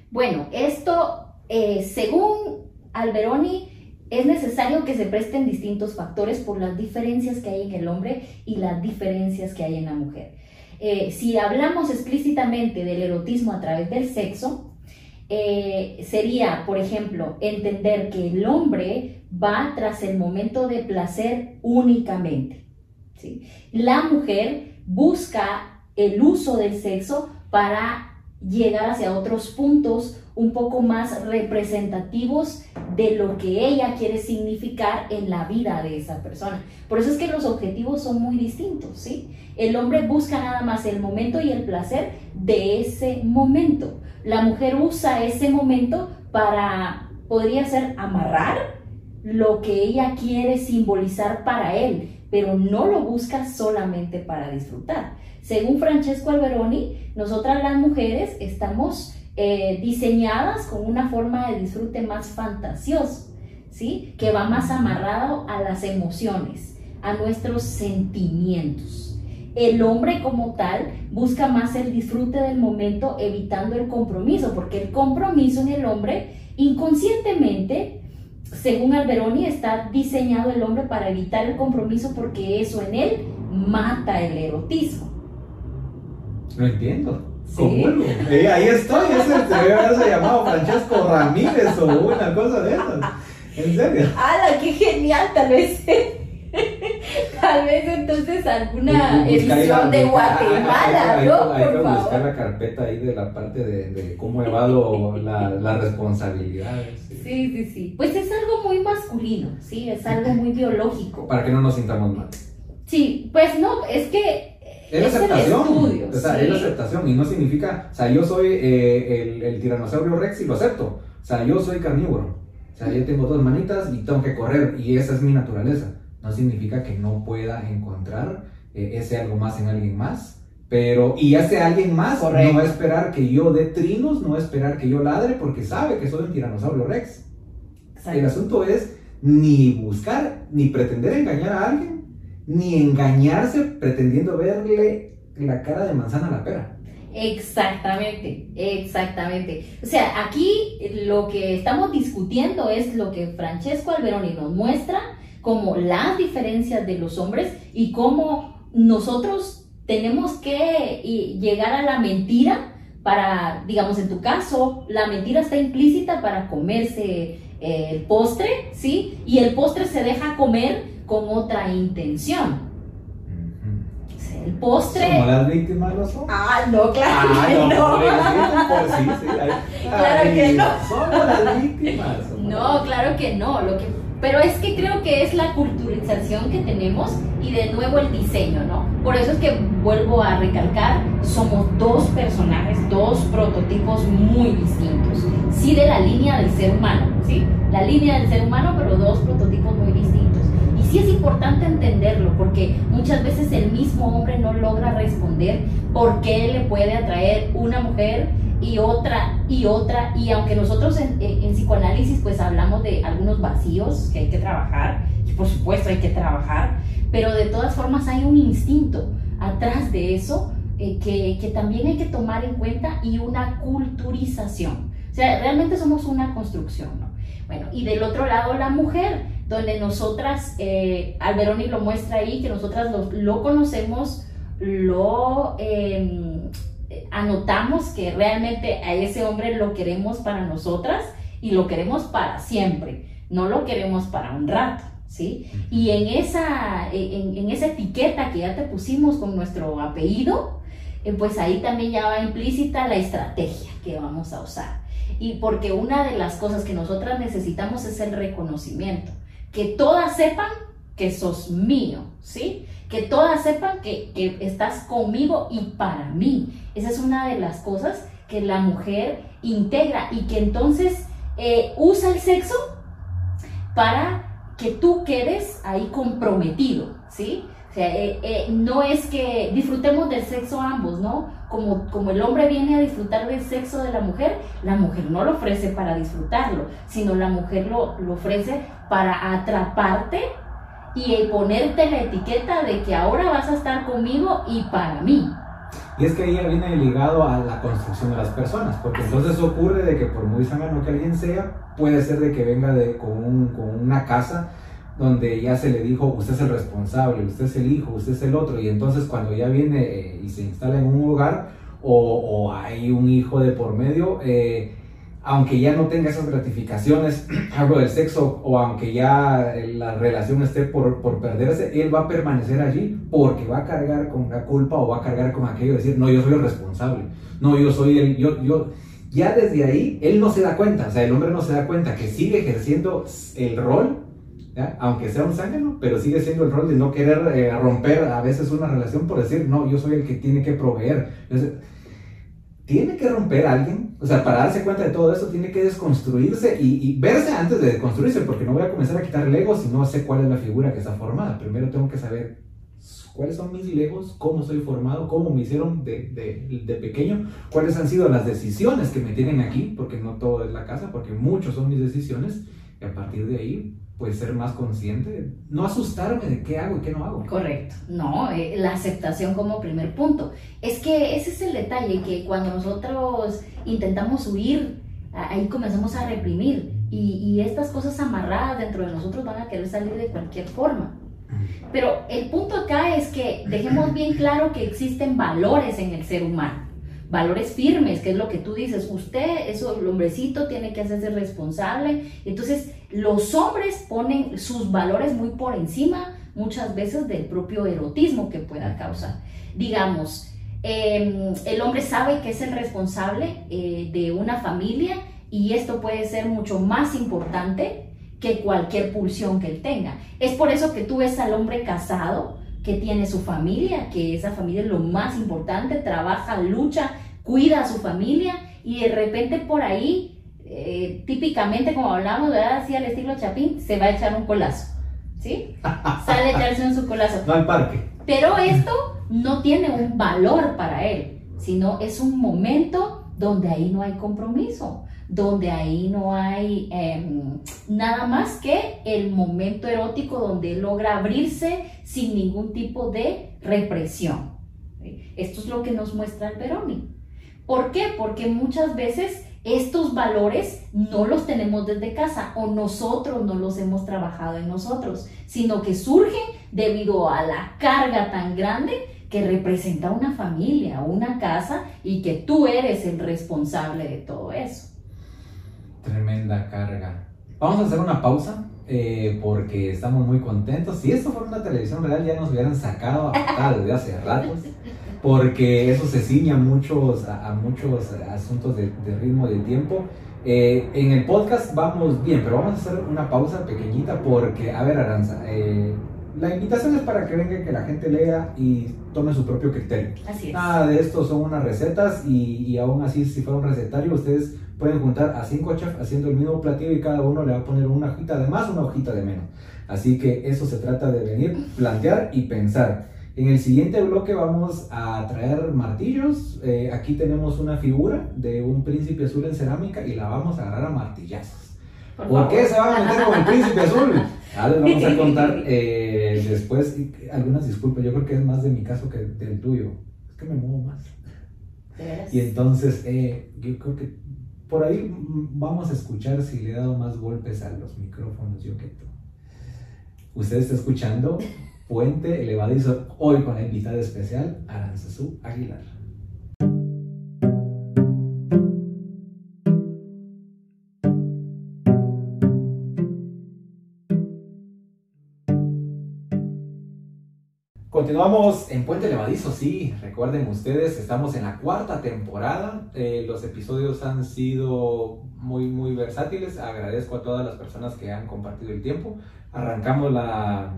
[SPEAKER 2] Bueno, esto, eh, según Alberoni, es necesario que se presten distintos factores por las diferencias que hay en el hombre y las diferencias que hay en la mujer. Eh, si hablamos explícitamente del erotismo a través del sexo, sería, por ejemplo, entender que el hombre va tras el momento de placer únicamente. ¿sí? La mujer busca el uso del sexo para llegar hacia otros puntos un poco más representativos de lo que ella quiere significar en la vida de esa persona. Por eso es que los objetivos son muy distintos, ¿sí? El hombre busca nada más el momento y el placer de ese momento. La mujer usa ese momento para, podría ser amarrar lo que ella quiere simbolizar para él, pero no lo busca solamente para disfrutar. Según Francesco Alberoni, nosotras las mujeres estamos eh, diseñadas con una forma de disfrute más fantasioso, ¿sí? Que va más amarrado a las emociones, a nuestros sentimientos. El hombre como tal busca más el disfrute del momento evitando el compromiso, porque el compromiso en el hombre inconscientemente, según Alberoni, está diseñado el hombre para evitar el compromiso porque eso en él mata el erotismo.
[SPEAKER 1] No entiendo. ¿Cómo? Eh, ahí estoy, ese se debe haberse llamado Francesco Ramírez o una cosa de esas. ¿En serio?
[SPEAKER 2] ¡Hala, qué genial! Tal vez. Tal vez entonces alguna edición de Guatemala, ¿no?
[SPEAKER 1] Hay que buscar la carpeta ahí de la parte de, de cómo evado la, las responsabilidades.
[SPEAKER 2] Sí. sí, sí, sí. Pues es algo muy masculino, sí, es algo muy biológico.
[SPEAKER 1] Para que no nos sintamos mal.
[SPEAKER 2] Sí, pues no, es que
[SPEAKER 1] es la aceptación. o sea, es la aceptación y no significa, o sea, yo soy eh, el, el, tiranosaurio rex y lo acepto. O sea, yo soy carnívoro. O sea, yo tengo dos manitas y tengo que correr y esa es mi naturaleza. No significa que no pueda encontrar eh, ese algo más en alguien más. Pero, y ese alguien más no va a esperar que yo dé trinos, no va a esperar que yo ladre porque sabe que soy un tiranosaurio rex. El asunto es ni buscar ni pretender engañar a alguien, ni engañarse pretendiendo verle la cara de manzana a la pera.
[SPEAKER 2] Exactamente, exactamente. O sea, aquí lo que estamos discutiendo es lo que Francesco Alberoni nos muestra como las diferencias de los hombres y cómo nosotros tenemos que llegar a la mentira para, digamos, en tu caso, la mentira está implícita para comerse eh, el postre, ¿sí? Y el postre se deja comer con otra intención el postre.
[SPEAKER 1] ¿Somos las víctimas los hombres?
[SPEAKER 2] Ah, no, claro ah, que no.
[SPEAKER 1] Por sí, sí,
[SPEAKER 2] claro que no.
[SPEAKER 1] Somos las víctimas.
[SPEAKER 2] no, claro que no. Lo que, pero es que creo que es la culturización que tenemos y de nuevo el diseño, ¿no? Por eso es que vuelvo a recalcar, somos dos personajes, dos prototipos muy distintos. Sí de la línea del ser humano, ¿sí? La línea del ser humano, pero dos prototipos muy distintos sí es importante entenderlo porque muchas veces el mismo hombre no logra responder por qué le puede atraer una mujer y otra y otra y aunque nosotros en, psicoanálisis pues hablamos de algunos vacíos que hay que trabajar y por supuesto hay que trabajar pero de todas formas hay un instinto atrás de eso eh, que, que también hay que tomar en cuenta y una culturización o sea realmente somos una construcción ¿no? bueno y del otro lado la mujer donde nosotras, eh, Alberoni lo muestra ahí, que nosotras lo, conocemos, lo em, anotamos que realmente a ese hombre lo queremos para nosotras y lo queremos para siempre, no lo queremos para un rato. ¿Sí? Y en esa, en, esa etiqueta que ya te pusimos con nuestro apellido, eh, pues ahí también ya va implícita la estrategia que vamos a usar. Y porque una de las cosas que nosotras necesitamos es el reconocimiento que todas sepan que sos mío, ¿sí? Que todas sepan que, estás conmigo y para mí. Esa es una de las cosas que la mujer integra y que entonces eh, usa el sexo para que tú quedes ahí comprometido, ¿sí? O sea, eh, eh, no es que disfrutemos del sexo ambos, ¿no? Como, como el hombre viene a disfrutar del sexo de la mujer, la mujer no lo ofrece para disfrutarlo, sino la mujer lo, lo ofrece para atraparte y ponerte la etiqueta de que ahora vas a estar conmigo y para mí.
[SPEAKER 1] Y es que ahí viene ligado a la construcción de las personas, porque entonces ocurre de que por muy sano que alguien sea, puede ser de que venga de, con, con una casa donde ya se le dijo, usted es el responsable, usted es el hijo, usted es el otro, y entonces cuando ya viene eh, y se instala en un hogar o, hay un hijo de por medio, eh, aunque ya no tenga esas gratificaciones, algo del sexo, o aunque ya la relación esté por, por, perderse, él va a permanecer allí porque va a cargar con la culpa o va a cargar con aquello de decir, no, yo soy el responsable, no, yo soy el, yo, yo, ya desde ahí, él no se da cuenta, o sea, el hombre no se da cuenta que sigue ejerciendo el rol aunque sea un zángano, pero sigue siendo el rol de no querer eh, romper a veces una relación por decir, no, yo soy el que tiene que proveer. tiene que romper alguien, o sea, para darse cuenta de todo eso, tiene que desconstruirse y, verse antes de desconstruirse, porque no voy a comenzar a quitar legos si no sé cuál es la figura que está formada. Primero tengo que saber cuáles son mis legos, cómo soy formado, cómo me hicieron de, de, de, pequeño, cuáles han sido las decisiones que me tienen aquí, porque no todo es la casa, porque muchos son mis decisiones, y a partir de ahí pues ser más consciente, no asustarme de qué hago y qué no hago.
[SPEAKER 2] Correcto, no, eh, la aceptación como primer punto. Es que ese es el detalle, que cuando nosotros intentamos huir, ahí comenzamos a reprimir y, y estas cosas amarradas dentro de nosotros van a querer salir de cualquier forma. Pero el punto acá es que dejemos bien claro que existen valores en el ser humano valores firmes, que es lo que tú dices, usted, eso, el hombrecito tiene que hacerse responsable. Entonces, los hombres ponen sus valores muy por encima muchas veces del propio erotismo que pueda causar. Digamos, em, el hombre sabe que es el responsable eh, de una familia y esto puede ser mucho más importante que cualquier pulsión que él tenga. Es por eso que tú ves al hombre casado que tiene su familia, que esa familia es lo más importante, trabaja, lucha, cuida a su familia y de repente por ahí, eh, típicamente como hablamos, ¿verdad? Así al estilo Chapín, se va a echar un colazo, ¿sí? Sale a echarse un su colazo.
[SPEAKER 1] Va al parque.
[SPEAKER 2] Pero esto no tiene un valor para él, sino es un momento donde ahí no hay compromiso, donde ahí no hay em, nada más que el momento erótico donde él logra abrirse sin ningún tipo de represión. Esto es lo que nos muestra el Veroni. ¿Por qué? Porque muchas veces estos valores no los tenemos desde casa o nosotros no los hemos trabajado en nosotros, sino que surgen debido a la carga tan grande que representa una familia, una casa y que tú eres el responsable de todo eso.
[SPEAKER 1] Tremenda carga. Vamos a hacer una pausa eh, porque estamos muy contentos. Si esto fuera una televisión real ya nos hubieran sacado a desde hace ratos porque eso se ciña a muchos, a, muchos asuntos de, ritmo de tiempo. Eh, en el podcast vamos bien, pero vamos a hacer una pausa pequeñita porque, a ver, Aranza, eh, la invitación es para que venga, que la gente lea y tome su propio criterio.
[SPEAKER 2] Así es.
[SPEAKER 1] Nada de esto son unas recetas y, y aún así, si fuera un recetario, ustedes pueden juntar a cinco chefs haciendo el mismo platillo y cada uno le va a poner una hojita de más, una hojita de menos. Así que eso se trata de venir, plantear y pensar. En el siguiente bloque vamos a traer martillos. Eh, aquí tenemos una figura de un príncipe azul en cerámica y la vamos a agarrar a martillazos. ¿Por, qué se van a meter con el príncipe azul? Ya les vamos a contar eh, después algunas disculpas. Yo creo que es más de mi caso que del tuyo. Es que me muevo más. Y entonces, eh, yo creo que por ahí vamos a escuchar si le he dado más golpes a los micrófonos yo que tú. Usted está escuchando Puente Elevadizo, hoy con la invitada especial, Aranzazú Aguilar. Continuamos en Puente Levadizo, sí, recuerden ustedes, estamos en la cuarta temporada, eh, los episodios han sido muy, muy versátiles, agradezco a todas las personas que han compartido el tiempo, arrancamos la,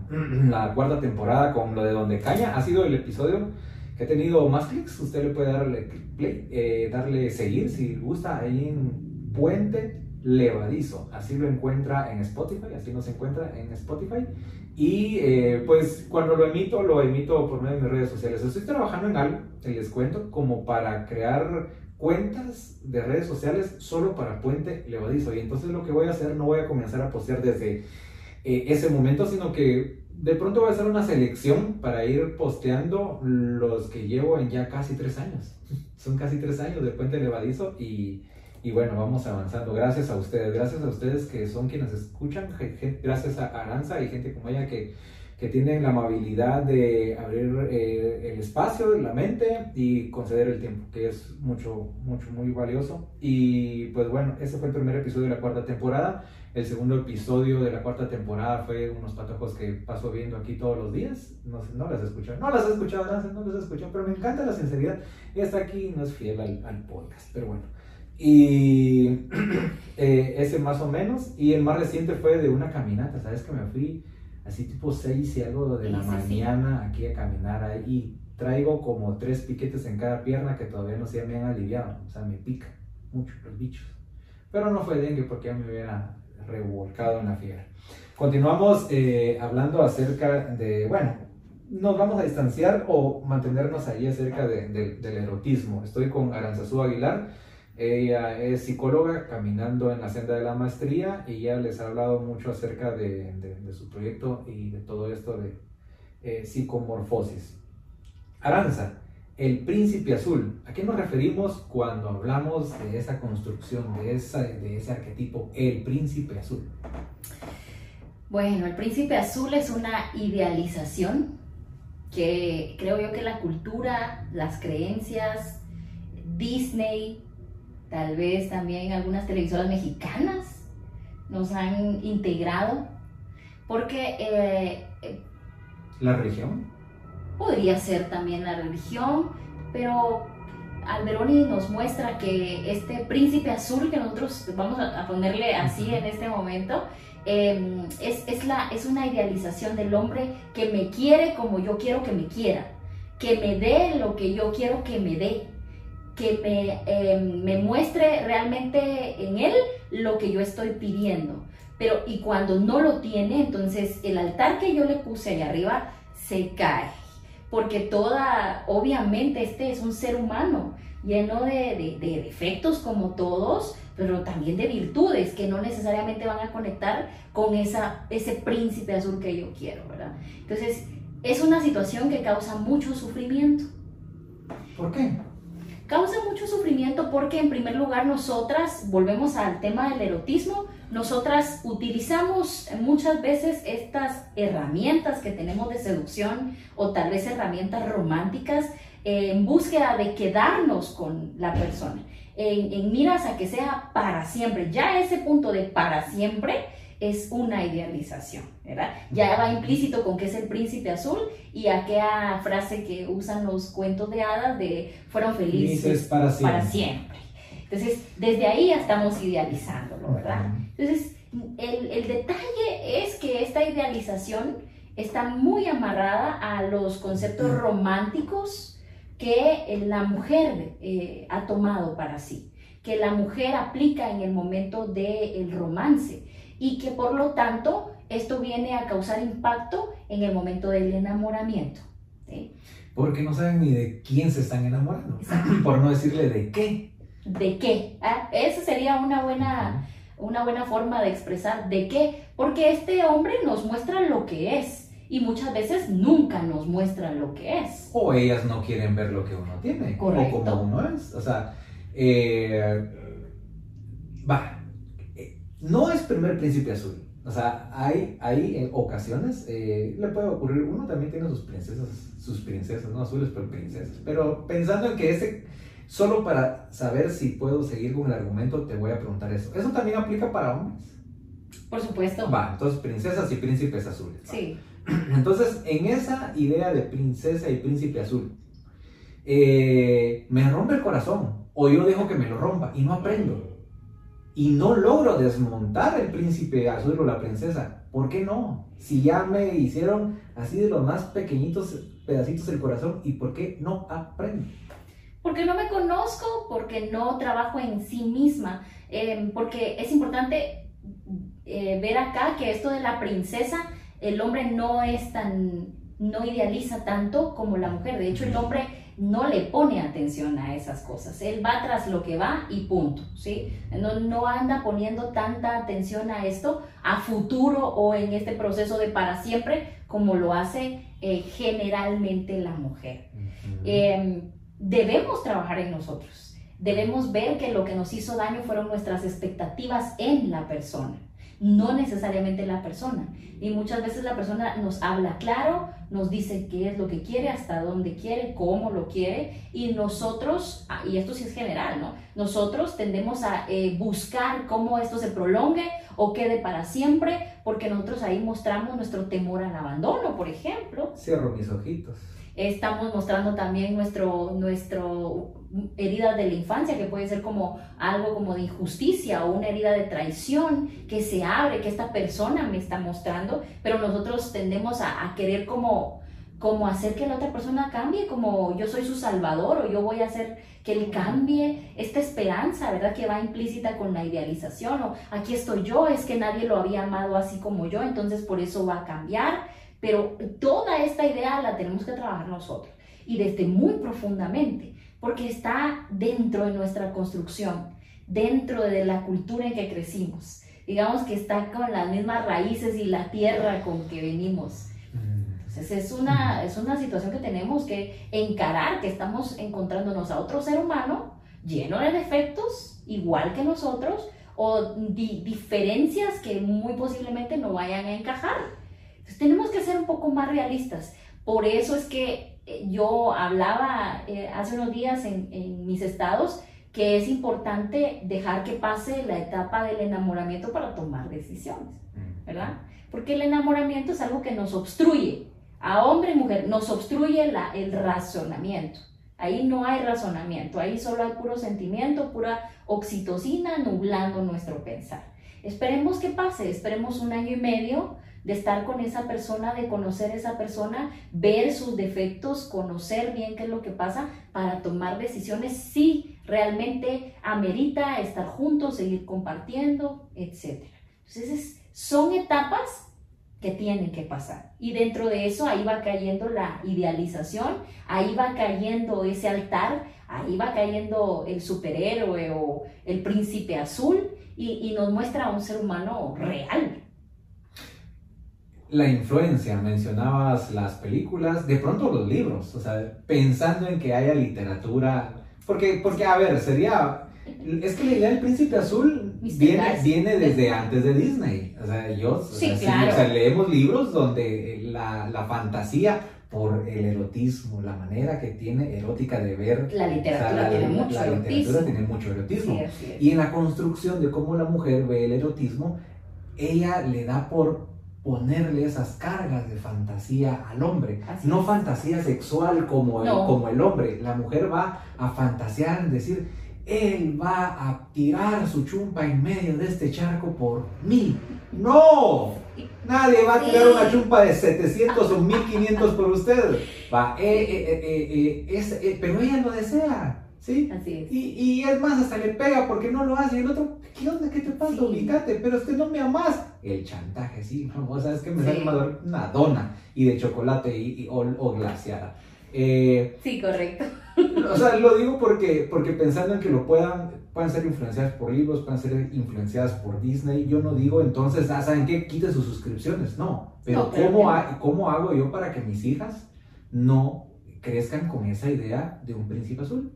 [SPEAKER 1] cuarta temporada con lo de Donde Caña. Ha sido el episodio que ha tenido más clics. Usted le puede darle play, eh, darle seguir si gusta ahí en Puente Levadizo. Así lo encuentra en Spotify, así nos encuentra en Spotify. Y eh, pues cuando lo emito, lo emito por medio de mis redes sociales. Estoy trabajando en algo, les cuento, como para crear cuentas de redes sociales solo para Puente Levadizo. Y entonces lo que voy a hacer, no voy a comenzar a postear desde eh, ese momento, sino que de pronto voy a hacer una selección para ir posteando los que llevo en ya casi tres años. Son casi tres años de Puente Levadizo y, y bueno, vamos avanzando. Gracias a ustedes, gracias a ustedes que son quienes escuchan, gracias a Aranza y gente como ella que, que tienen la amabilidad de abrir eh, el espacio, la mente y conceder el tiempo, que es mucho, mucho, muy valioso. Y pues bueno, ese fue el primer episodio de la cuarta temporada. El segundo episodio de la cuarta temporada fue unos patojos que paso viendo aquí todos los días. No, no las he no las he escuchado, no las he escuchado, pero me encanta la sinceridad. Esta aquí no es fiel al, podcast, pero bueno. Y eh, ese más o menos. Y el más reciente fue de una caminata, ¿sabes? Que me fui así tipo 6 y algo de la mañana aquí a caminar ahí. Traigo como tres piquetes en cada pierna que todavía no se me han aliviado. O sea, me pica mucho los bichos. Pero no fue dengue porque ya me hubiera revolcado en la fiera. Continuamos eh, hablando acerca de, bueno, nos vamos a distanciar o mantenernos ahí acerca del erotismo. Estoy con Aranzazú Aguilar. Ella es psicóloga caminando en la senda de la maestría y ya les ha hablado mucho acerca de, su proyecto y de todo esto de eh, psicomorfosis. Aranza, el príncipe azul. ¿A qué nos referimos cuando hablamos de esa construcción, de, esa, de ese arquetipo, el príncipe azul?
[SPEAKER 2] Bueno, el príncipe azul es una idealización que creo yo que la cultura, las creencias, Disney, tal vez también algunas televisoras mexicanas nos han integrado, porque...
[SPEAKER 1] Eh, ¿La religión?
[SPEAKER 2] podría ser también la religión, pero Alberoni nos muestra que este príncipe azul que nosotros vamos a ponerle así en este momento, em, es, es, la, es una idealización del hombre que me quiere como yo quiero que me quiera, que me dé lo que yo quiero que me dé, que me, em, me muestre realmente en él lo que yo estoy pidiendo. Pero y cuando no lo tiene, entonces el altar que yo le puse allá arriba se cae porque toda, obviamente este es un ser humano lleno de, defectos como todos, pero también de virtudes que no necesariamente van a conectar con esa, ese príncipe azul que yo quiero, ¿verdad? Entonces, es una situación que causa mucho sufrimiento.
[SPEAKER 1] ¿Por qué?
[SPEAKER 2] Causa mucho sufrimiento porque en primer lugar nosotras, volvemos al tema del erotismo, nosotras utilizamos muchas veces estas herramientas que tenemos de seducción o tal vez herramientas románticas en búsqueda de quedarnos con la persona, en, miras a que sea para siempre. Ya ese punto de para siempre es una idealización, ¿verdad? Ya va implícito con que es el príncipe azul y aquella frase que usan los cuentos de hadas de fueron felices,
[SPEAKER 1] para, siempre.
[SPEAKER 2] para siempre. Entonces, desde ahí ya estamos idealizándolo, ¿verdad? Entonces, el, el detalle es que esta idealización está muy amarrada a los conceptos románticos que la mujer eh, ha tomado para sí, que la mujer aplica en el momento del romance y que por lo tanto esto viene a causar impacto en el momento del enamoramiento.
[SPEAKER 1] Porque no saben ni de quién se están enamorando, por no decirle de qué.
[SPEAKER 2] ¿De qué? Ah, esa sería una buena, una buena forma de expresar de qué, porque este hombre nos muestra lo que es y muchas veces nunca nos muestran lo que es.
[SPEAKER 1] O ellas no quieren ver lo que uno tiene.
[SPEAKER 2] Correcto.
[SPEAKER 1] O como uno es. O sea, eh, va. Eh, no es primer príncipe azul. O sea, hay, hay eh, ocasiones, le puede ocurrir, uno también tiene sus princesas, sus princesas, no azules, pero princesas. Pero pensando en que ese, solo para saber si puedo seguir con el argumento, te voy a preguntar eso. ¿Eso también aplica para hombres?
[SPEAKER 2] Por supuesto.
[SPEAKER 1] Va, entonces princesas y príncipes azules.
[SPEAKER 2] Sí.
[SPEAKER 1] Entonces, en esa idea de princesa y príncipe azul, eh, me rompe el corazón, o yo dejo que me lo rompa y no aprendo. Y no logro desmontar el príncipe azul o la princesa. ¿Por qué no? Si ya me hicieron así de los más pequeñitos pedacitos del corazón, ¿y por qué no aprendo?
[SPEAKER 2] Porque no me conozco, porque no trabajo en sí misma, eh, porque es importante eh, ver acá que esto de la princesa el hombre no es tan, no idealiza tanto como la mujer. De hecho, el hombre no le pone atención a esas cosas. Él va tras lo que va y punto, ¿sí? No, no anda poniendo tanta atención a esto a futuro o en este proceso de para siempre como lo hace eh, generalmente la mujer. Em, debemos trabajar en nosotros. Debemos ver que lo que nos hizo daño fueron nuestras expectativas en la persona no necesariamente la persona. Y muchas veces la persona nos habla claro, nos dice qué es lo que quiere, hasta dónde quiere, cómo lo quiere, y nosotros, ah, y esto sí es general, ¿no? Nosotros tendemos a eh, buscar cómo esto se prolongue o quede para siempre, porque nosotros ahí mostramos nuestro temor al abandono, por ejemplo.
[SPEAKER 1] Cierro mis ojitos.
[SPEAKER 2] Estamos mostrando también nuestro, nuestro herida de la infancia, que puede ser como algo como de injusticia o una herida de traición que se abre, que esta persona me está mostrando, pero nosotros tendemos a, querer como, como hacer que la otra persona cambie, como yo soy su salvador o yo voy a hacer que él cambie, esta esperanza, ¿verdad? Que va implícita con la idealización o aquí estoy yo, es que nadie lo había amado así como yo, entonces por eso va a cambiar, pero toda esta idea la tenemos que trabajar nosotros y desde muy profundamente porque está dentro de nuestra construcción, dentro de la cultura en que crecimos. Digamos que está con las mismas raíces y la tierra con que venimos. Entonces es una, es una situación que tenemos que encarar, que estamos encontrándonos a otro ser humano lleno de defectos, igual que nosotros, o diferencias que muy posiblemente no vayan a encajar. Entonces tenemos que ser un poco más realistas. Por eso es que yo hablaba eh, hace unos días en, en, mis estados que es importante dejar que pase la etapa del enamoramiento para tomar decisiones, mm. ¿verdad? Porque el enamoramiento es algo que nos obstruye, a hombre y mujer, nos obstruye la, el razonamiento. Ahí no hay razonamiento, ahí solo hay puro sentimiento, pura oxitocina nublando nuestro pensar. Esperemos que pase, esperemos un año y medio de estar con esa persona, de conocer a esa persona, ver sus defectos, conocer bien qué es lo que pasa para tomar decisiones si realmente amerita estar juntos, seguir compartiendo, etc. Entonces, son etapas que tiene que pasar. Y dentro de eso ahí va cayendo la idealización, ahí va cayendo ese altar, ahí va cayendo el superhéroe o el príncipe azul y, y nos muestra a un ser humano real,
[SPEAKER 1] la influencia, mencionabas las películas, de pronto los libros, o sea, pensando en que haya literatura, porque, porque a ver, sería, es que la idea del príncipe azul viene, viene desde antes de Disney, o sea, yo,
[SPEAKER 2] sí, claro.
[SPEAKER 1] o sea, leemos libros donde la, la, fantasía por el erotismo, la manera que tiene erótica de ver.
[SPEAKER 2] La literatura tiene mucho
[SPEAKER 1] la
[SPEAKER 2] erotismo.
[SPEAKER 1] literatura tiene mucho erotismo. y en la construcción de cómo la mujer ve el erotismo, ella le da por ponerle esas cargas de fantasía al hombre. no fantasía sexual como el, como el hombre. La mujer va a fantasear, en decir, él va a tirar su chumpa en medio de este charco por mí. No, nadie va a tirar una chumpa de 700 o 1500 por usted. Va, eh, eh, eh, pero ella lo desea. ¿Sí?
[SPEAKER 2] Así es.
[SPEAKER 1] Y, y, es más, hasta le pega porque no lo hace. Y el otro, ¿qué onda? ¿Qué te pasa? Sí. pero es que no me amas. El chantaje, sí, sea, es que me sí. sale una dona y de chocolate y, o, o, glaciada. Eh,
[SPEAKER 2] sí, correcto.
[SPEAKER 1] O sea, lo digo porque, porque pensando en que lo puedan, puedan ser influenciadas por libros, puedan ser influenciadas por Disney, yo no digo entonces, ah, ¿saben qué? Quite sus suscripciones. No, pero, no, ¿cómo, ha, ¿cómo hago yo para que mis hijas no crezcan con esa idea de un príncipe azul?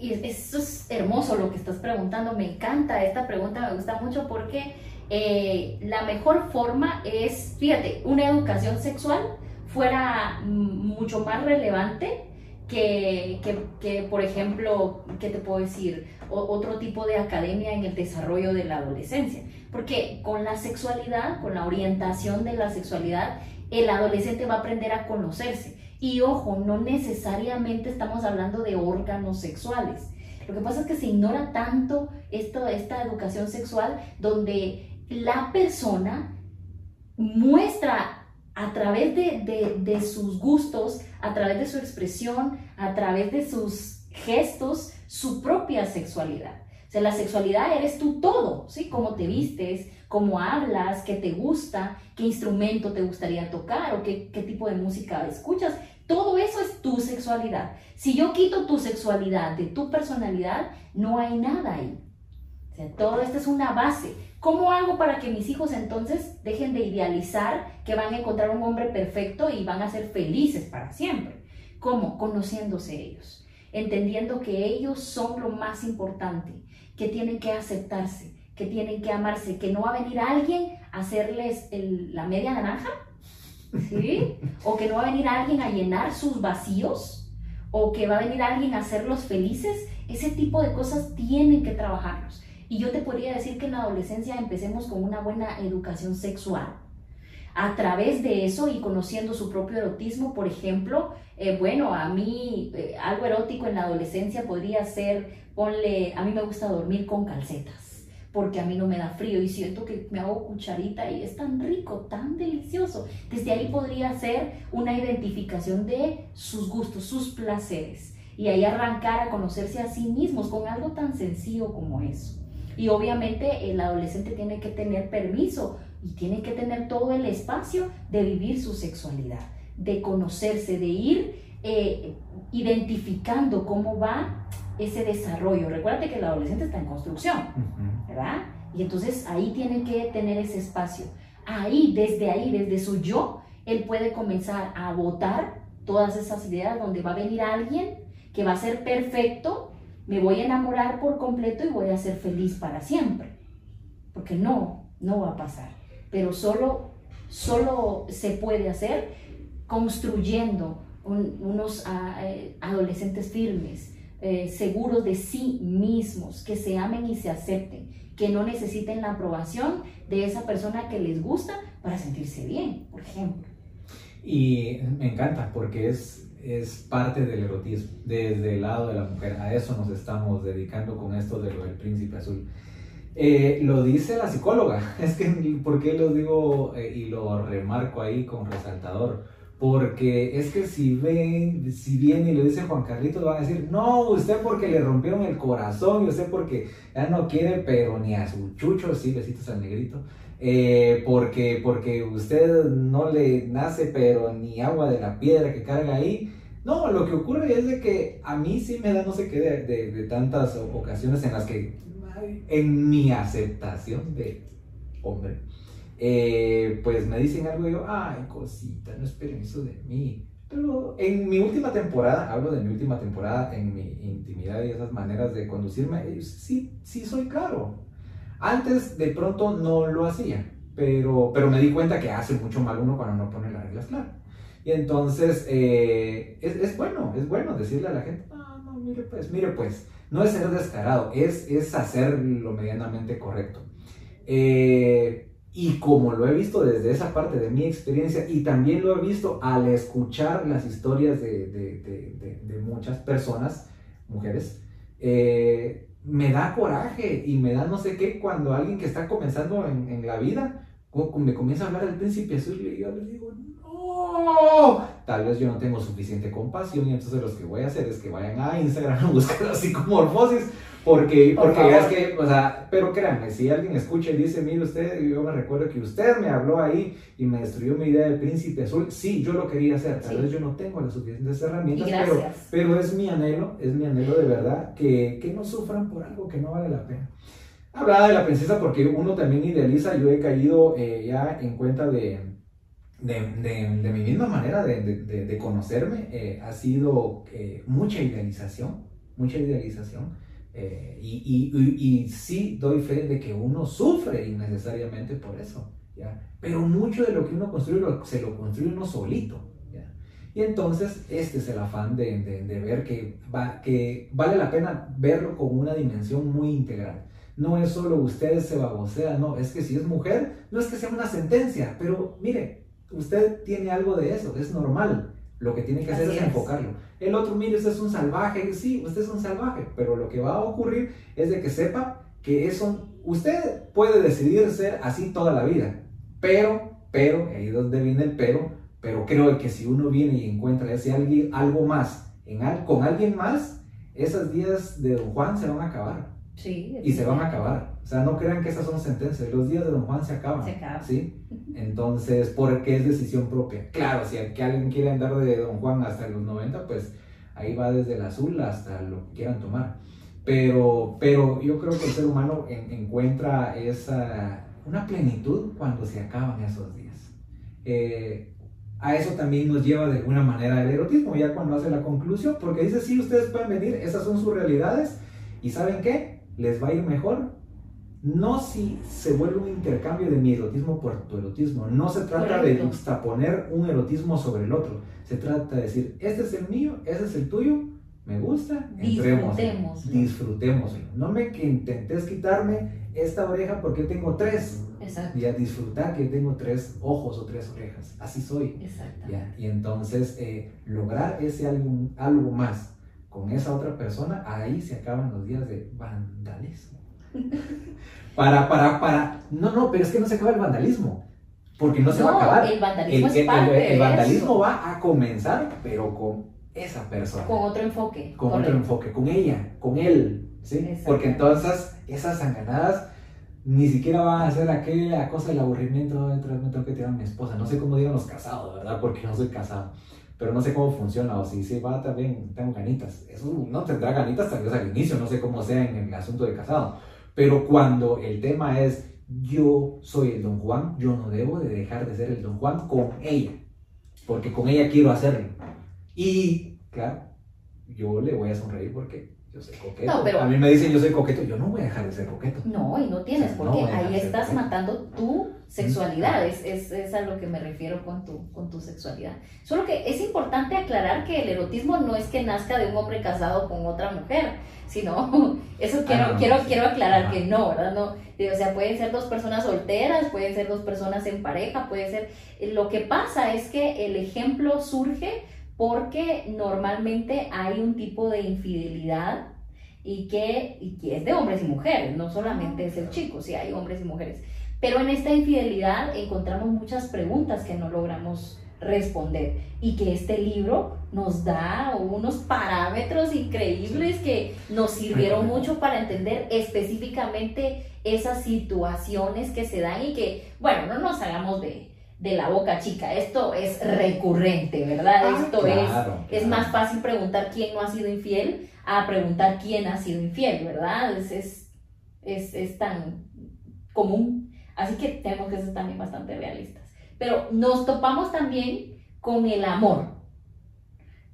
[SPEAKER 2] Y eso es hermoso lo que estás preguntando, me encanta esta pregunta, me gusta mucho porque eh, la mejor forma es, fíjate, una educación sexual fuera mucho más relevante que, que, que, por ejemplo, ¿qué te puedo decir? O, otro tipo de academia en el desarrollo de la adolescencia. Porque con la sexualidad, con la orientación de la sexualidad, el adolescente va a aprender a conocerse y ojo, no necesariamente estamos hablando de órganos sexuales. Lo que pasa es que se ignora tanto esto, esta educación sexual donde la persona muestra a través de, de, sus gustos, a través de su expresión, a través de sus gestos, su propia sexualidad. O sea, la sexualidad eres tú todo, ¿sí? Cómo te vistes, cómo hablas, qué te gusta, qué instrumento te gustaría tocar o qué, qué tipo de música escuchas. Todo eso es tu sexualidad. Si yo quito tu sexualidad de tu personalidad, no hay nada ahí. O todo esto es una base. ¿Cómo hago para que mis hijos entonces dejen de idealizar que van a encontrar un hombre perfecto y van a ser felices para siempre? ¿Cómo? Conociéndose ellos, entendiendo que ellos son lo más importante, que tienen que aceptarse, que tienen que amarse, que no va a venir alguien a hacerles la media naranja ¿sí? O que no va a venir alguien a llenar sus vacíos, o que va a venir alguien a hacerlos felices. Ese tipo de cosas tienen que trabajarlos. Y yo te podría decir que en la adolescencia empecemos con una buena educación sexual. A través de eso y conociendo su propio erotismo, por ejemplo, eh, bueno, a mí eh, algo erótico en la adolescencia podría ser, ponle, a mí me gusta dormir con calcetas porque a mí no me da frío y siento que me hago cucharita y es tan rico, tan delicioso. Desde ahí podría ser una identificación de sus gustos, sus placeres y ahí arrancar a conocerse a sí mismos con algo tan sencillo como eso. Y obviamente el adolescente tiene que tener permiso y tiene que tener todo el espacio de vivir su sexualidad, de conocerse, de ir eh, identificando cómo va ese desarrollo. Recuérdate que el adolescente está en construcción, ¿verdad? Y entonces ahí tiene que tener ese espacio. Ahí, desde ahí, desde su yo, él puede comenzar a votar todas esas ideas donde va a venir alguien que va a ser perfecto, me voy a enamorar por completo y voy a ser feliz para siempre. Porque no, no va a pasar. Pero solo, solo se puede hacer construyendo unos ah, eh, adolescentes firmes, eh, seguros de sí mismos, que se amen y se acepten, que no necesiten la aprobación de esa persona que les gusta para sentirse bien, por ejemplo.
[SPEAKER 1] Y me encanta porque es, es parte del erotismo, desde el lado de la mujer. A eso nos estamos dedicando con esto de lo del príncipe azul. Eh, lo dice la psicóloga, es que, ¿por qué lo digo eh, y lo remarco ahí con resaltador? Porque es que si ven, si viene y lo dice Juan Carlitos, van a decir, no, usted porque le rompieron el corazón, y usted porque ya no quiere, pero ni a su chucho, sí, besitos al negrito, eh, porque, porque usted no le nace, pero ni agua de la piedra que carga ahí. No, lo que ocurre es de que a mí sí me da no sé qué de, de, tantas ocasiones en las que, en mi aceptación de hombre, eh, pues me dicen algo y yo, ay, cosita, no esperen eso de mí. Pero en mi última temporada, hablo de mi última temporada, en mi intimidad y esas maneras de conducirme, sí, sí soy claro. Antes de pronto no lo hacía, pero, pero me di cuenta que hace mucho mal uno cuando no pone las reglas claras. Y entonces eh, es, es, bueno, es bueno decirle a la gente, no, no, mire pues, mire pues, no es ser descarado, es, es hacer lo medianamente correcto. Eh, y como lo he visto desde esa parte de mi experiencia y también lo he visto al escuchar las historias de, de, de, muchas personas, mujeres, eh, me da coraje y me da no sé qué cuando alguien que está comenzando en, en la vida me comienza a hablar del príncipe azul y yo le digo, no, tal vez yo no tengo suficiente compasión y entonces lo que voy a hacer es que vayan a Instagram a buscar así como porque, porque es que, o sea, pero créanme, si alguien escucha y dice, mire usted, yo me recuerdo que usted me habló ahí y me destruyó mi idea del príncipe azul, sí, yo lo quería hacer, tal vez yo no tengo las suficientes herramientas, pero, pero es mi anhelo, es mi anhelo de verdad, que, que no sufran por algo que no vale la pena. Hablaba de la princesa porque uno también idealiza, yo he caído eh, ya en cuenta de, de, de, mi misma manera de, de conocerme, eh, ha sido eh, mucha idealización, mucha idealización. Eh, y, y, y, sí doy fe de que uno sufre innecesariamente por eso, ¿ya? Pero mucho de lo que uno construye se lo construye uno solito, ¿ya? Y entonces este es el afán de, de, ver que, va, que vale la pena verlo con una dimensión muy integral. No es solo usted se babosea, no, es que si es mujer, no es que sea una sentencia, pero mire, usted tiene algo de eso, es normal. Lo que tiene que hacer es, enfocarlo. El otro, mire, usted es un salvaje. Sí, usted es un salvaje, pero lo que va a ocurrir es de que sepa que eso, usted puede decidir ser así toda la vida, pero, pero, ahí es donde viene el pero, pero creo que si uno viene y encuentra ese alguien, algo más en, con alguien más, esos días de Don Juan se van a acabar.
[SPEAKER 2] Sí,
[SPEAKER 1] y se van a acabar. O sea, no crean que esas son sentencias. Los días de Don Juan se acaban. Se acaban. ¿sí? Entonces, porque es decisión propia. Claro, si alguien quiere andar de Don Juan hasta los 90, pues ahí va desde el azul hasta lo que quieran tomar. Pero, pero yo creo que el ser humano encuentra esa, una plenitud cuando se acaban esos días. Eh, a eso también nos lleva de alguna manera el erotismo, ya cuando hace la conclusión, porque dice, sí, ustedes pueden venir, esas son sus realidades, y ¿saben qué? Les va a ir mejor no si se vuelve un intercambio de mi erotismo por tu erotismo. No se trata de juxtaponer un erotismo sobre el otro. Se trata de decir, este es el mío, ese es el tuyo, me gusta,
[SPEAKER 2] disfrutemos.
[SPEAKER 1] Disfrutemos. No me que intentes quitarme esta oreja porque tengo tres.
[SPEAKER 2] Exacto.
[SPEAKER 1] Y a disfrutar que tengo tres ojos o tres orejas. Así soy.
[SPEAKER 2] Exacto.
[SPEAKER 1] Y entonces eh, lograr ese algo, algo más con esa otra persona, ahí se acaban los días de vandalismo. para, para, para. No, no, pero es que no se acaba el vandalismo. Porque no se va a acabar.
[SPEAKER 2] El vandalismo, el,
[SPEAKER 1] vandalismo va a comenzar, pero con esa persona.
[SPEAKER 2] Con otro enfoque.
[SPEAKER 1] Con otro enfoque, con ella, con él. ¿sí? Porque entonces esas sanganadas ni siquiera van a ser aquella cosa del aburrimiento. de me tengo que a mi esposa. No sé cómo digan los casados, ¿verdad? Porque no soy casado. Pero no sé cómo funciona. O si se va también, tengo ganitas. Eso no tendrá ganitas tal vez al inicio. No sé cómo sea en el asunto de casado pero cuando el tema es yo soy el don Juan, yo no debo de dejar de ser el don Juan con ella, porque con ella quiero hacerlo. Y claro, yo le voy a sonreír porque yo soy coqueto. a mí me dicen yo soy coqueto, yo no voy a dejar de ser coqueto.
[SPEAKER 2] No, y no tienes, porque ahí estás matando tu sexualidad, es, es, es, a lo que me refiero con tu, con tu sexualidad. Solo que es importante aclarar que el erotismo no es que nazca de un hombre casado con otra mujer, sino, eso quiero, ah, quiero, quiero aclarar que no, ¿verdad? No, o sea, pueden ser dos personas solteras, pueden ser dos personas en pareja, puede ser... Lo que pasa es que el ejemplo surge porque normalmente hay un tipo de infidelidad y que, y que es de hombres y mujeres, no solamente es el chico, sí hay hombres y mujeres. Pero en esta infidelidad encontramos muchas preguntas que no logramos responder. Y que este libro nos da unos parámetros increíbles que nos sirvieron mucho para entender específicamente esas situaciones que se dan y que, bueno, no nos hagamos de, la boca chica, esto es recurrente, ¿verdad?
[SPEAKER 1] Ah,
[SPEAKER 2] esto es, es más fácil preguntar quién no ha sido infiel a preguntar quién ha sido infiel, ¿verdad? Es, es, es, es tan común. Así que tenemos que ser también bastante realistas. Pero nos topamos también con el amor,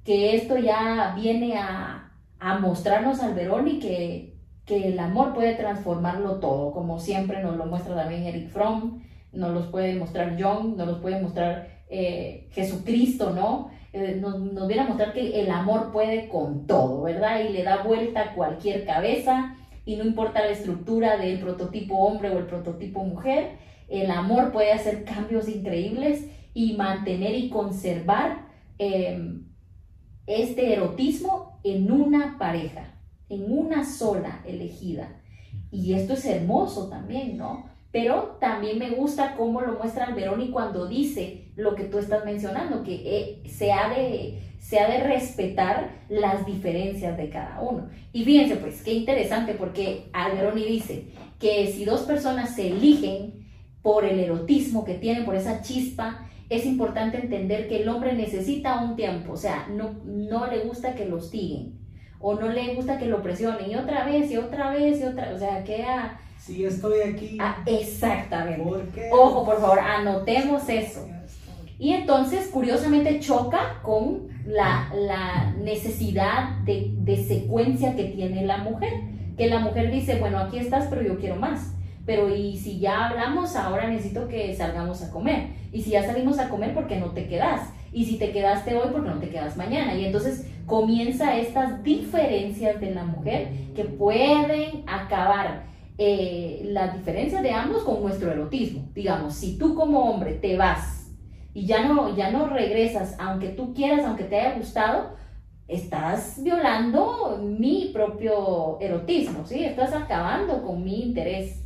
[SPEAKER 2] que esto ya viene a, a mostrarnos al Verón y que, que el amor puede transformarlo todo, como siempre nos lo muestra también Eric Fromm, nos los puede mostrar John, nos los puede mostrar eh, Jesucristo, ¿no? Eh, nos, nos, viene a mostrar que el amor puede con todo, ¿verdad? Y le da vuelta a cualquier cabeza y no importa la estructura del prototipo hombre o el prototipo mujer, el amor puede hacer cambios increíbles y mantener y conservar em, este erotismo en una pareja, en una sola elegida. Y esto es hermoso también, ¿no? Pero también me gusta cómo lo muestra Alberoni cuando dice lo que tú estás mencionando, que eh, se, ha de, se ha de respetar las diferencias de cada uno. Y fíjense, pues, qué interesante, porque Alberoni dice que si dos personas se eligen por el erotismo que tienen, por esa chispa, es importante entender que el hombre necesita un tiempo, o sea, no, no le gusta que lo hostiguen o no le gusta que lo presionen y otra vez y otra vez y otra, o sea, queda...
[SPEAKER 1] Sí, estoy aquí.
[SPEAKER 2] Ah, exactamente. ¿Por qué? Ojo, por favor, anotemos eso. Y entonces, curiosamente, choca con la, la necesidad de, de secuencia que tiene la mujer, que la mujer dice, bueno, aquí estás, pero yo quiero más pero y si ya hablamos, ahora necesito que salgamos a comer. Y si ya salimos a comer, ¿por qué no te quedas? Y si te quedaste hoy, ¿por qué no te quedas mañana? Y entonces comienza estas diferencias de la mujer que pueden acabar eh, las diferencias de ambos con nuestro erotismo. Digamos, si tú como hombre te vas y ya no, ya no regresas, aunque tú quieras, aunque te haya gustado, estás violando mi propio erotismo, ¿sí? Estás acabando con mi interés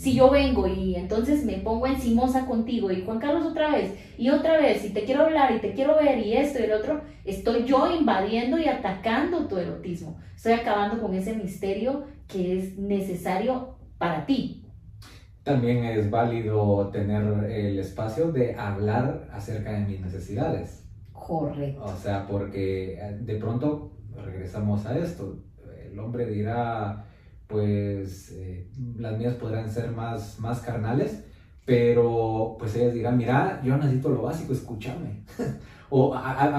[SPEAKER 2] si yo vengo y entonces me pongo encimosa contigo y Juan Carlos otra vez y otra vez y te quiero hablar y te quiero ver y esto y el otro, estoy yo invadiendo y atacando tu erotismo. Estoy acabando con ese misterio que es necesario para ti.
[SPEAKER 1] También es válido tener el espacio de hablar acerca de mis necesidades.
[SPEAKER 2] Correcto.
[SPEAKER 1] O sea, porque eh, de pronto regresamos a esto. El hombre dirá, pues eh, las mías podrán ser más, más carnales, pero pues ellas dirán, mira, yo necesito lo básico, escúchame. o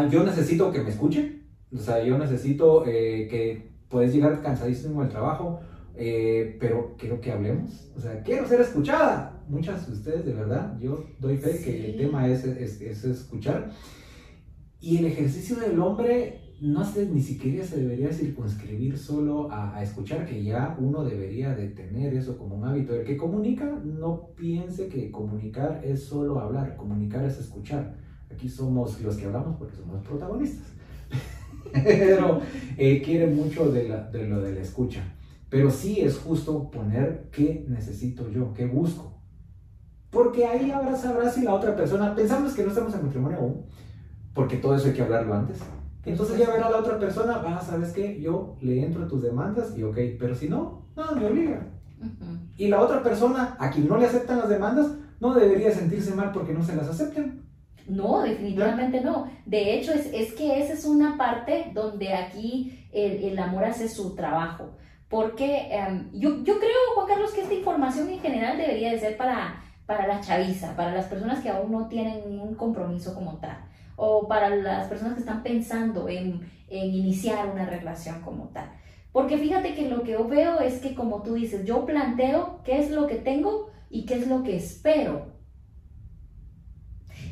[SPEAKER 1] yo necesito que me escuchen, o sea, yo necesito eh, que puedes llegar cansadísimo del trabajo, eh, pero quiero que hablemos, o sea, quiero ser escuchada. Muchas de ustedes, de verdad, yo doy fe que el tema es, es, es escuchar. Y el ejercicio del hombre no sé, ni siquiera se debería circunscribir solo a, escuchar, que ya uno debería de tener eso como un hábito. El que comunica, no piense que comunicar es solo hablar, comunicar es escuchar. Aquí somos los que hablamos porque somos protagonistas. Pero eh, quiere mucho de, de lo de la escucha. Pero sí es justo poner qué necesito yo, qué busco. Porque ahí ahora sabrás si la otra persona, pensamos que no estamos en matrimonio aún, porque todo eso hay que hablarlo antes entonces ya verá la otra persona, ah, ¿sabes qué? Yo le entro a tus demandas y ok, pero si no, nada me obliga. Y la otra persona, a quien no le aceptan las demandas, no debería sentirse mal porque no se las acepten.
[SPEAKER 2] No, definitivamente no. De hecho, es, es, que esa es una parte donde aquí el, el amor hace su trabajo. Porque em, yo, yo, creo, Juan Carlos, que esta información en general debería de ser para, para la chaviza, para las personas que aún no tienen un compromiso como tal o para las personas que están pensando en, en iniciar una relación como tal. Porque fíjate que lo que yo veo es que como tú dices, yo planteo qué es lo que tengo y qué es lo que espero.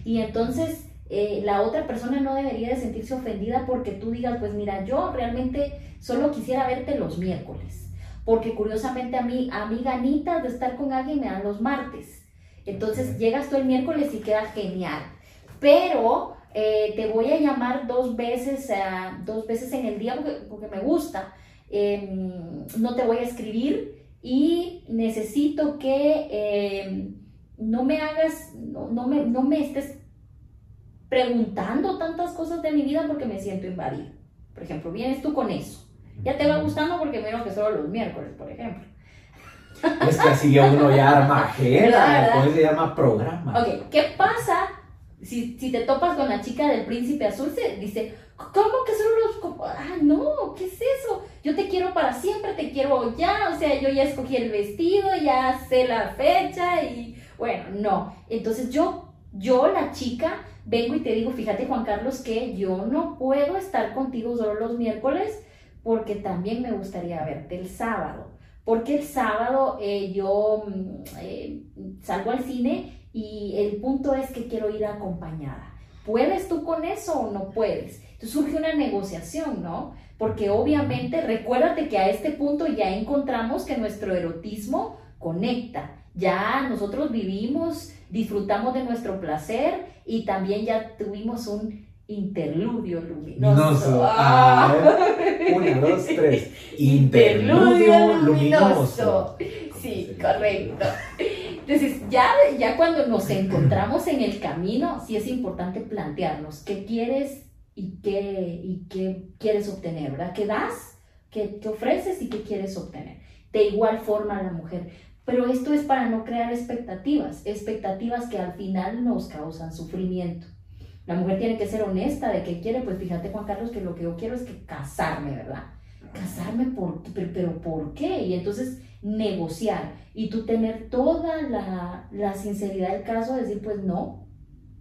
[SPEAKER 2] Y entonces eh, la otra persona no debería de sentirse ofendida porque tú digas, pues mira, yo realmente solo quisiera verte los miércoles. Porque curiosamente a mí, a mí ganitas de estar con alguien me dan los martes. Entonces llegas tú el miércoles y queda genial. Pero eh, te voy a llamar dos veces, dos veces en el día porque, me gusta, em, no te voy a escribir y necesito que em, no me hagas, no, me, no me estés preguntando tantas cosas de mi vida porque me siento invadida. Por ejemplo, vienes tú con eso. Ya te va gustando porque menos que solo los miércoles, por ejemplo.
[SPEAKER 1] Es que así uno ya arma después se llama programa.
[SPEAKER 2] Ok, ¿qué pasa si, si te topas con la chica del príncipe azul? Se dice, ¿cómo que solo los... Ah, no, ¿qué es eso? Yo te quiero para siempre, te quiero ya, o sea, yo ya escogí el vestido, ya sé la fecha y bueno, no. Entonces yo, yo la chica, vengo y te digo, fíjate Juan Carlos, que yo no puedo estar contigo solo los miércoles porque también me gustaría verte el sábado. Porque el sábado eh, yo mm, eh, salgo al cine y el punto es que quiero ir acompañada. ¿Puedes tú con eso o no puedes? Entonces surge una negociación, ¿no? Porque obviamente recuérdate que a este punto ya encontramos que nuestro erotismo conecta. Ya nosotros vivimos, disfrutamos de nuestro placer y también ya tuvimos un interludio luminoso.
[SPEAKER 1] Ah, una, dos, tres. Interludio luminoso.
[SPEAKER 2] Sí, correcto. Entonces, ya, ya cuando nos encontramos en el camino, sí es importante plantearnos qué quieres y qué, y qué quieres obtener, ¿verdad? ¿Qué das? ¿Qué, ¿Qué ofreces y qué quieres obtener? De igual forma la mujer. Pero esto es para no crear expectativas, expectativas que al final nos causan sufrimiento. La mujer tiene que ser honesta de qué quiere, pues fíjate Juan Carlos que lo que yo quiero es que casarme, ¿verdad? Casarme, por, pero, pero ¿por qué? Y entonces negociar y tú tener toda la, la sinceridad del caso, decir pues no,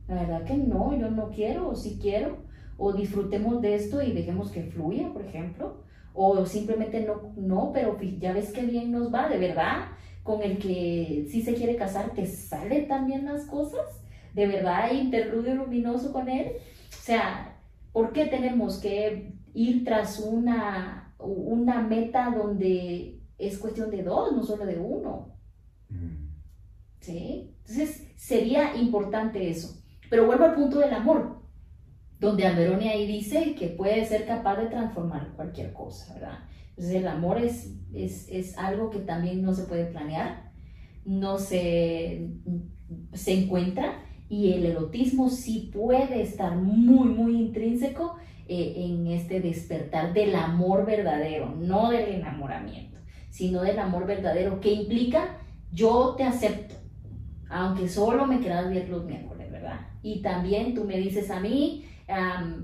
[SPEAKER 2] la verdad que no, yo no quiero, o sí quiero, o disfrutemos de esto y dejemos que fluya, por ejemplo, o simplemente no, no, pero ya ves qué bien nos va, de verdad, con el que sí se quiere casar, te sale también las cosas de verdad hay interludio luminoso con Él. O sea, ¿por qué tenemos que ir tras una, una meta donde es cuestión de dos, no solo de uno? Mm. ¿Sí? Entonces, sería importante eso. Pero vuelvo al punto del amor, donde Alberoni ahí dice que puede ser capaz de transformar cualquier cosa, ¿verdad? Entonces, el amor es, es, es algo que también no se puede planear, no se, se encuentra, y el erotismo sí puede estar muy, muy intrínseco eh, en este despertar del amor verdadero, no del enamoramiento, sino del amor verdadero, que implica yo te acepto, aunque solo me quedas bien los miércoles, ¿verdad? Y también tú me dices a mí,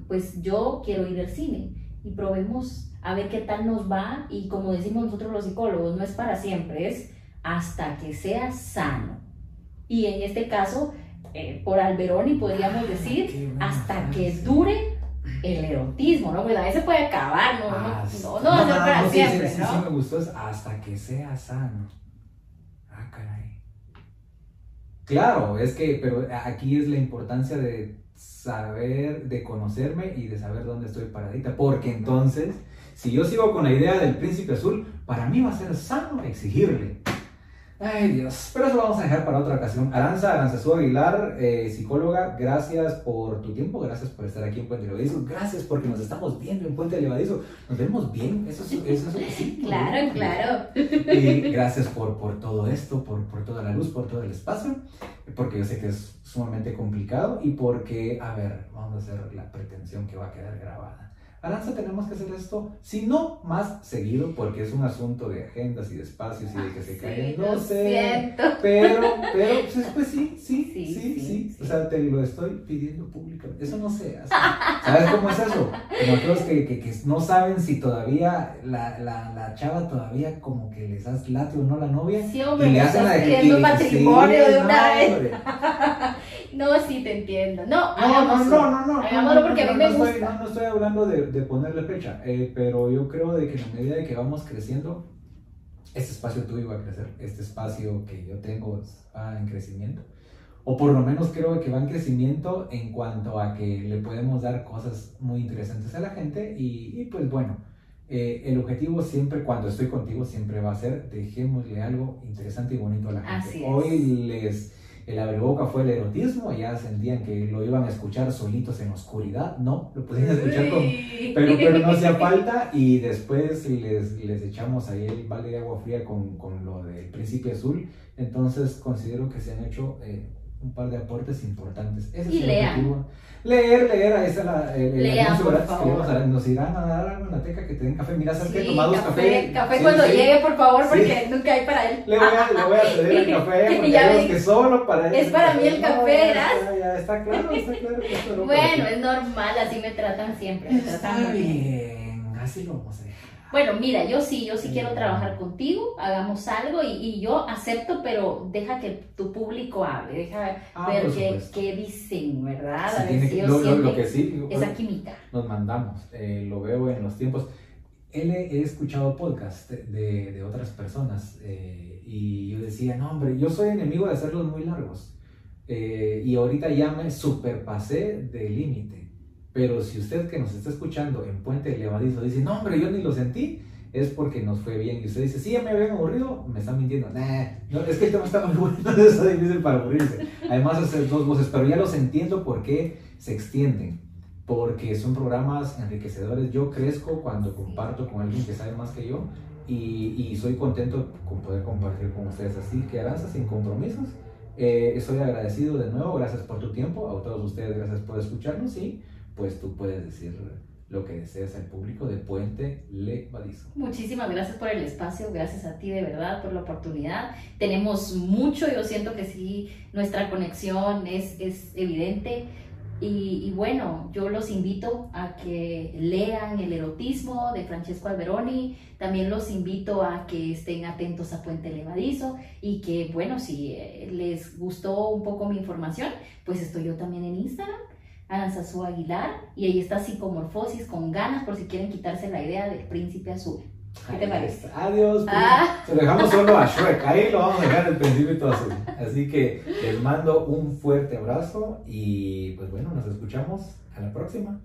[SPEAKER 2] pues yo quiero ir al cine y probemos a ver qué tal nos va y como decimos nosotros los psicólogos, no es para siempre, es hasta que sea sano. Y en este caso, eh, por Alberoni, podríamos decir, hasta que dure el erotismo, ¿no? Pues a veces puede acabar, ¿no? Ah, no, no, no, no, para siempre,
[SPEAKER 1] sí,
[SPEAKER 2] ¿no?
[SPEAKER 1] Sí, me gustó, es hasta que sea sano. Ah, caray. Claro, es que, pero aquí es la importancia de saber, de conocerme y de saber dónde estoy paradita, porque entonces, si yo sigo con la idea del príncipe azul, para mí va a ser sano exigirle Ay Dios, pero eso lo vamos a dejar para otra ocasión. Aranza, Aranzazú Aguilar, eh, psicóloga, gracias por tu tiempo, gracias por estar aquí en Puente Levadizo, gracias porque nos estamos viendo en Puente Levadizo. Nos vemos bien, eso es, eso sí.
[SPEAKER 2] Claro, claro.
[SPEAKER 1] Y gracias por, por todo esto, por, por toda la luz, por todo el espacio, porque yo sé que es sumamente complicado y porque, a ver, vamos a hacer la pretensión que va a quedar grabada. Aranza, tenemos que hacer esto, si no más seguido, porque es un asunto de agendas y de espacios y de que se caigan, no sé. Pero, pero, pues, pues sí, sí, sí, sí, O sea, te lo estoy pidiendo públicamente. Eso no se hace. ¿Sabes cómo es eso? Nosotros que, que, que no saben si todavía la, la, la, chava todavía como que les das late o no la novia.
[SPEAKER 2] Sí, hombre, y le hacen la de matrimonio de una vez. no, sí, te entiendo. No,
[SPEAKER 1] no, no, no, no, no.
[SPEAKER 2] Hagámoslo porque a mí me gusta.
[SPEAKER 1] Estoy, no, estoy hablando de de ponerle fecha, eh, pero yo creo de que en la medida de que vamos creciendo, este espacio tuyo va a crecer, este espacio que yo tengo va en crecimiento, o por lo menos creo que va en crecimiento en cuanto a que le podemos dar cosas muy interesantes a la gente y, pues bueno, eh, el objetivo siempre, cuando estoy contigo, siempre va a ser dejémosle algo interesante y bonito a la gente. Hoy les el abreboca fue el erotismo, ya sentían que lo iban a escuchar solitos en oscuridad, no, lo podían escuchar con, pero, pero no hacía falta y después les, les echamos ahí el balde de agua fría con, con lo del príncipe azul, entonces considero que se han hecho eh, un par de aportes importantes.
[SPEAKER 2] Ese y es el. Objetivo.
[SPEAKER 1] Leer, leer, esa es la, el,
[SPEAKER 2] Lean, por favor.
[SPEAKER 1] Que nos irán a dar la teca que te den café. Mira, ¿sabes sí, qué? Tomados café.
[SPEAKER 2] Café, cuando llegue, por favor, porque nunca hay para él.
[SPEAKER 1] Le voy a, le voy a el café, porque ya que solo para él.
[SPEAKER 2] Es para mí el café, ¿verdad?
[SPEAKER 1] Ya, ya, está claro, está claro. Que
[SPEAKER 2] bueno, es normal, así me tratan siempre. Me
[SPEAKER 1] tratan está bien, así lo vamos a hacer.
[SPEAKER 2] Bueno, mira, yo sí, yo sí quiero trabajar contigo, hagamos algo y, y yo acepto, pero deja que tu público hable, deja ah, ver qué, qué, dicen, ¿verdad?
[SPEAKER 1] a ver si lo, lo, lo, que sí,
[SPEAKER 2] esa química.
[SPEAKER 1] Nos mandamos, eh, lo veo en los tiempos. Él he, escuchado podcast de, de otras personas eh, y yo decía, no, hombre, yo soy enemigo de hacerlos muy largos. Eh, y ahorita ya me superpasé del límite. Pero si usted que nos está escuchando en Puente Levadizo dice, no, hombre, yo ni lo sentí, es porque nos fue bien. Y usted dice, sí, ya me habían aburrido, me están mintiendo. Nah, no, es que el tema está muy bueno, está difícil para aburrirse. Además, hacer dos voces, pero ya los entiendo por qué se extienden. Porque son programas enriquecedores. Yo crezco cuando comparto con alguien que sabe más que yo y, y soy contento con poder compartir con ustedes. Así que avanza sin compromisos. Eh, estoy agradecido de nuevo, gracias por tu tiempo, a todos ustedes gracias por escucharnos y pues tú puedes decir lo que deseas al público de Puente Levadizo.
[SPEAKER 2] Muchísimas gracias por el espacio, gracias a ti de verdad por la oportunidad. Tenemos mucho, yo siento que sí, nuestra conexión es, es evidente. Y, y, bueno, yo los invito a que lean El erotismo de Francesco Alberoni, también los invito a que estén atentos a Puente Levadizo y que bueno, si les gustó un poco mi información, pues estoy yo también en Instagram su Aguilar, y ahí está Psicomorfosis con ganas por si quieren quitarse la idea del príncipe azul. ¿Qué te parece?
[SPEAKER 1] Adiós. Ah. Se lo dejamos solo a Shrek. Ahí lo vamos a dejar el príncipe azul. Así que les mando un fuerte abrazo y pues bueno, nos escuchamos a la próxima.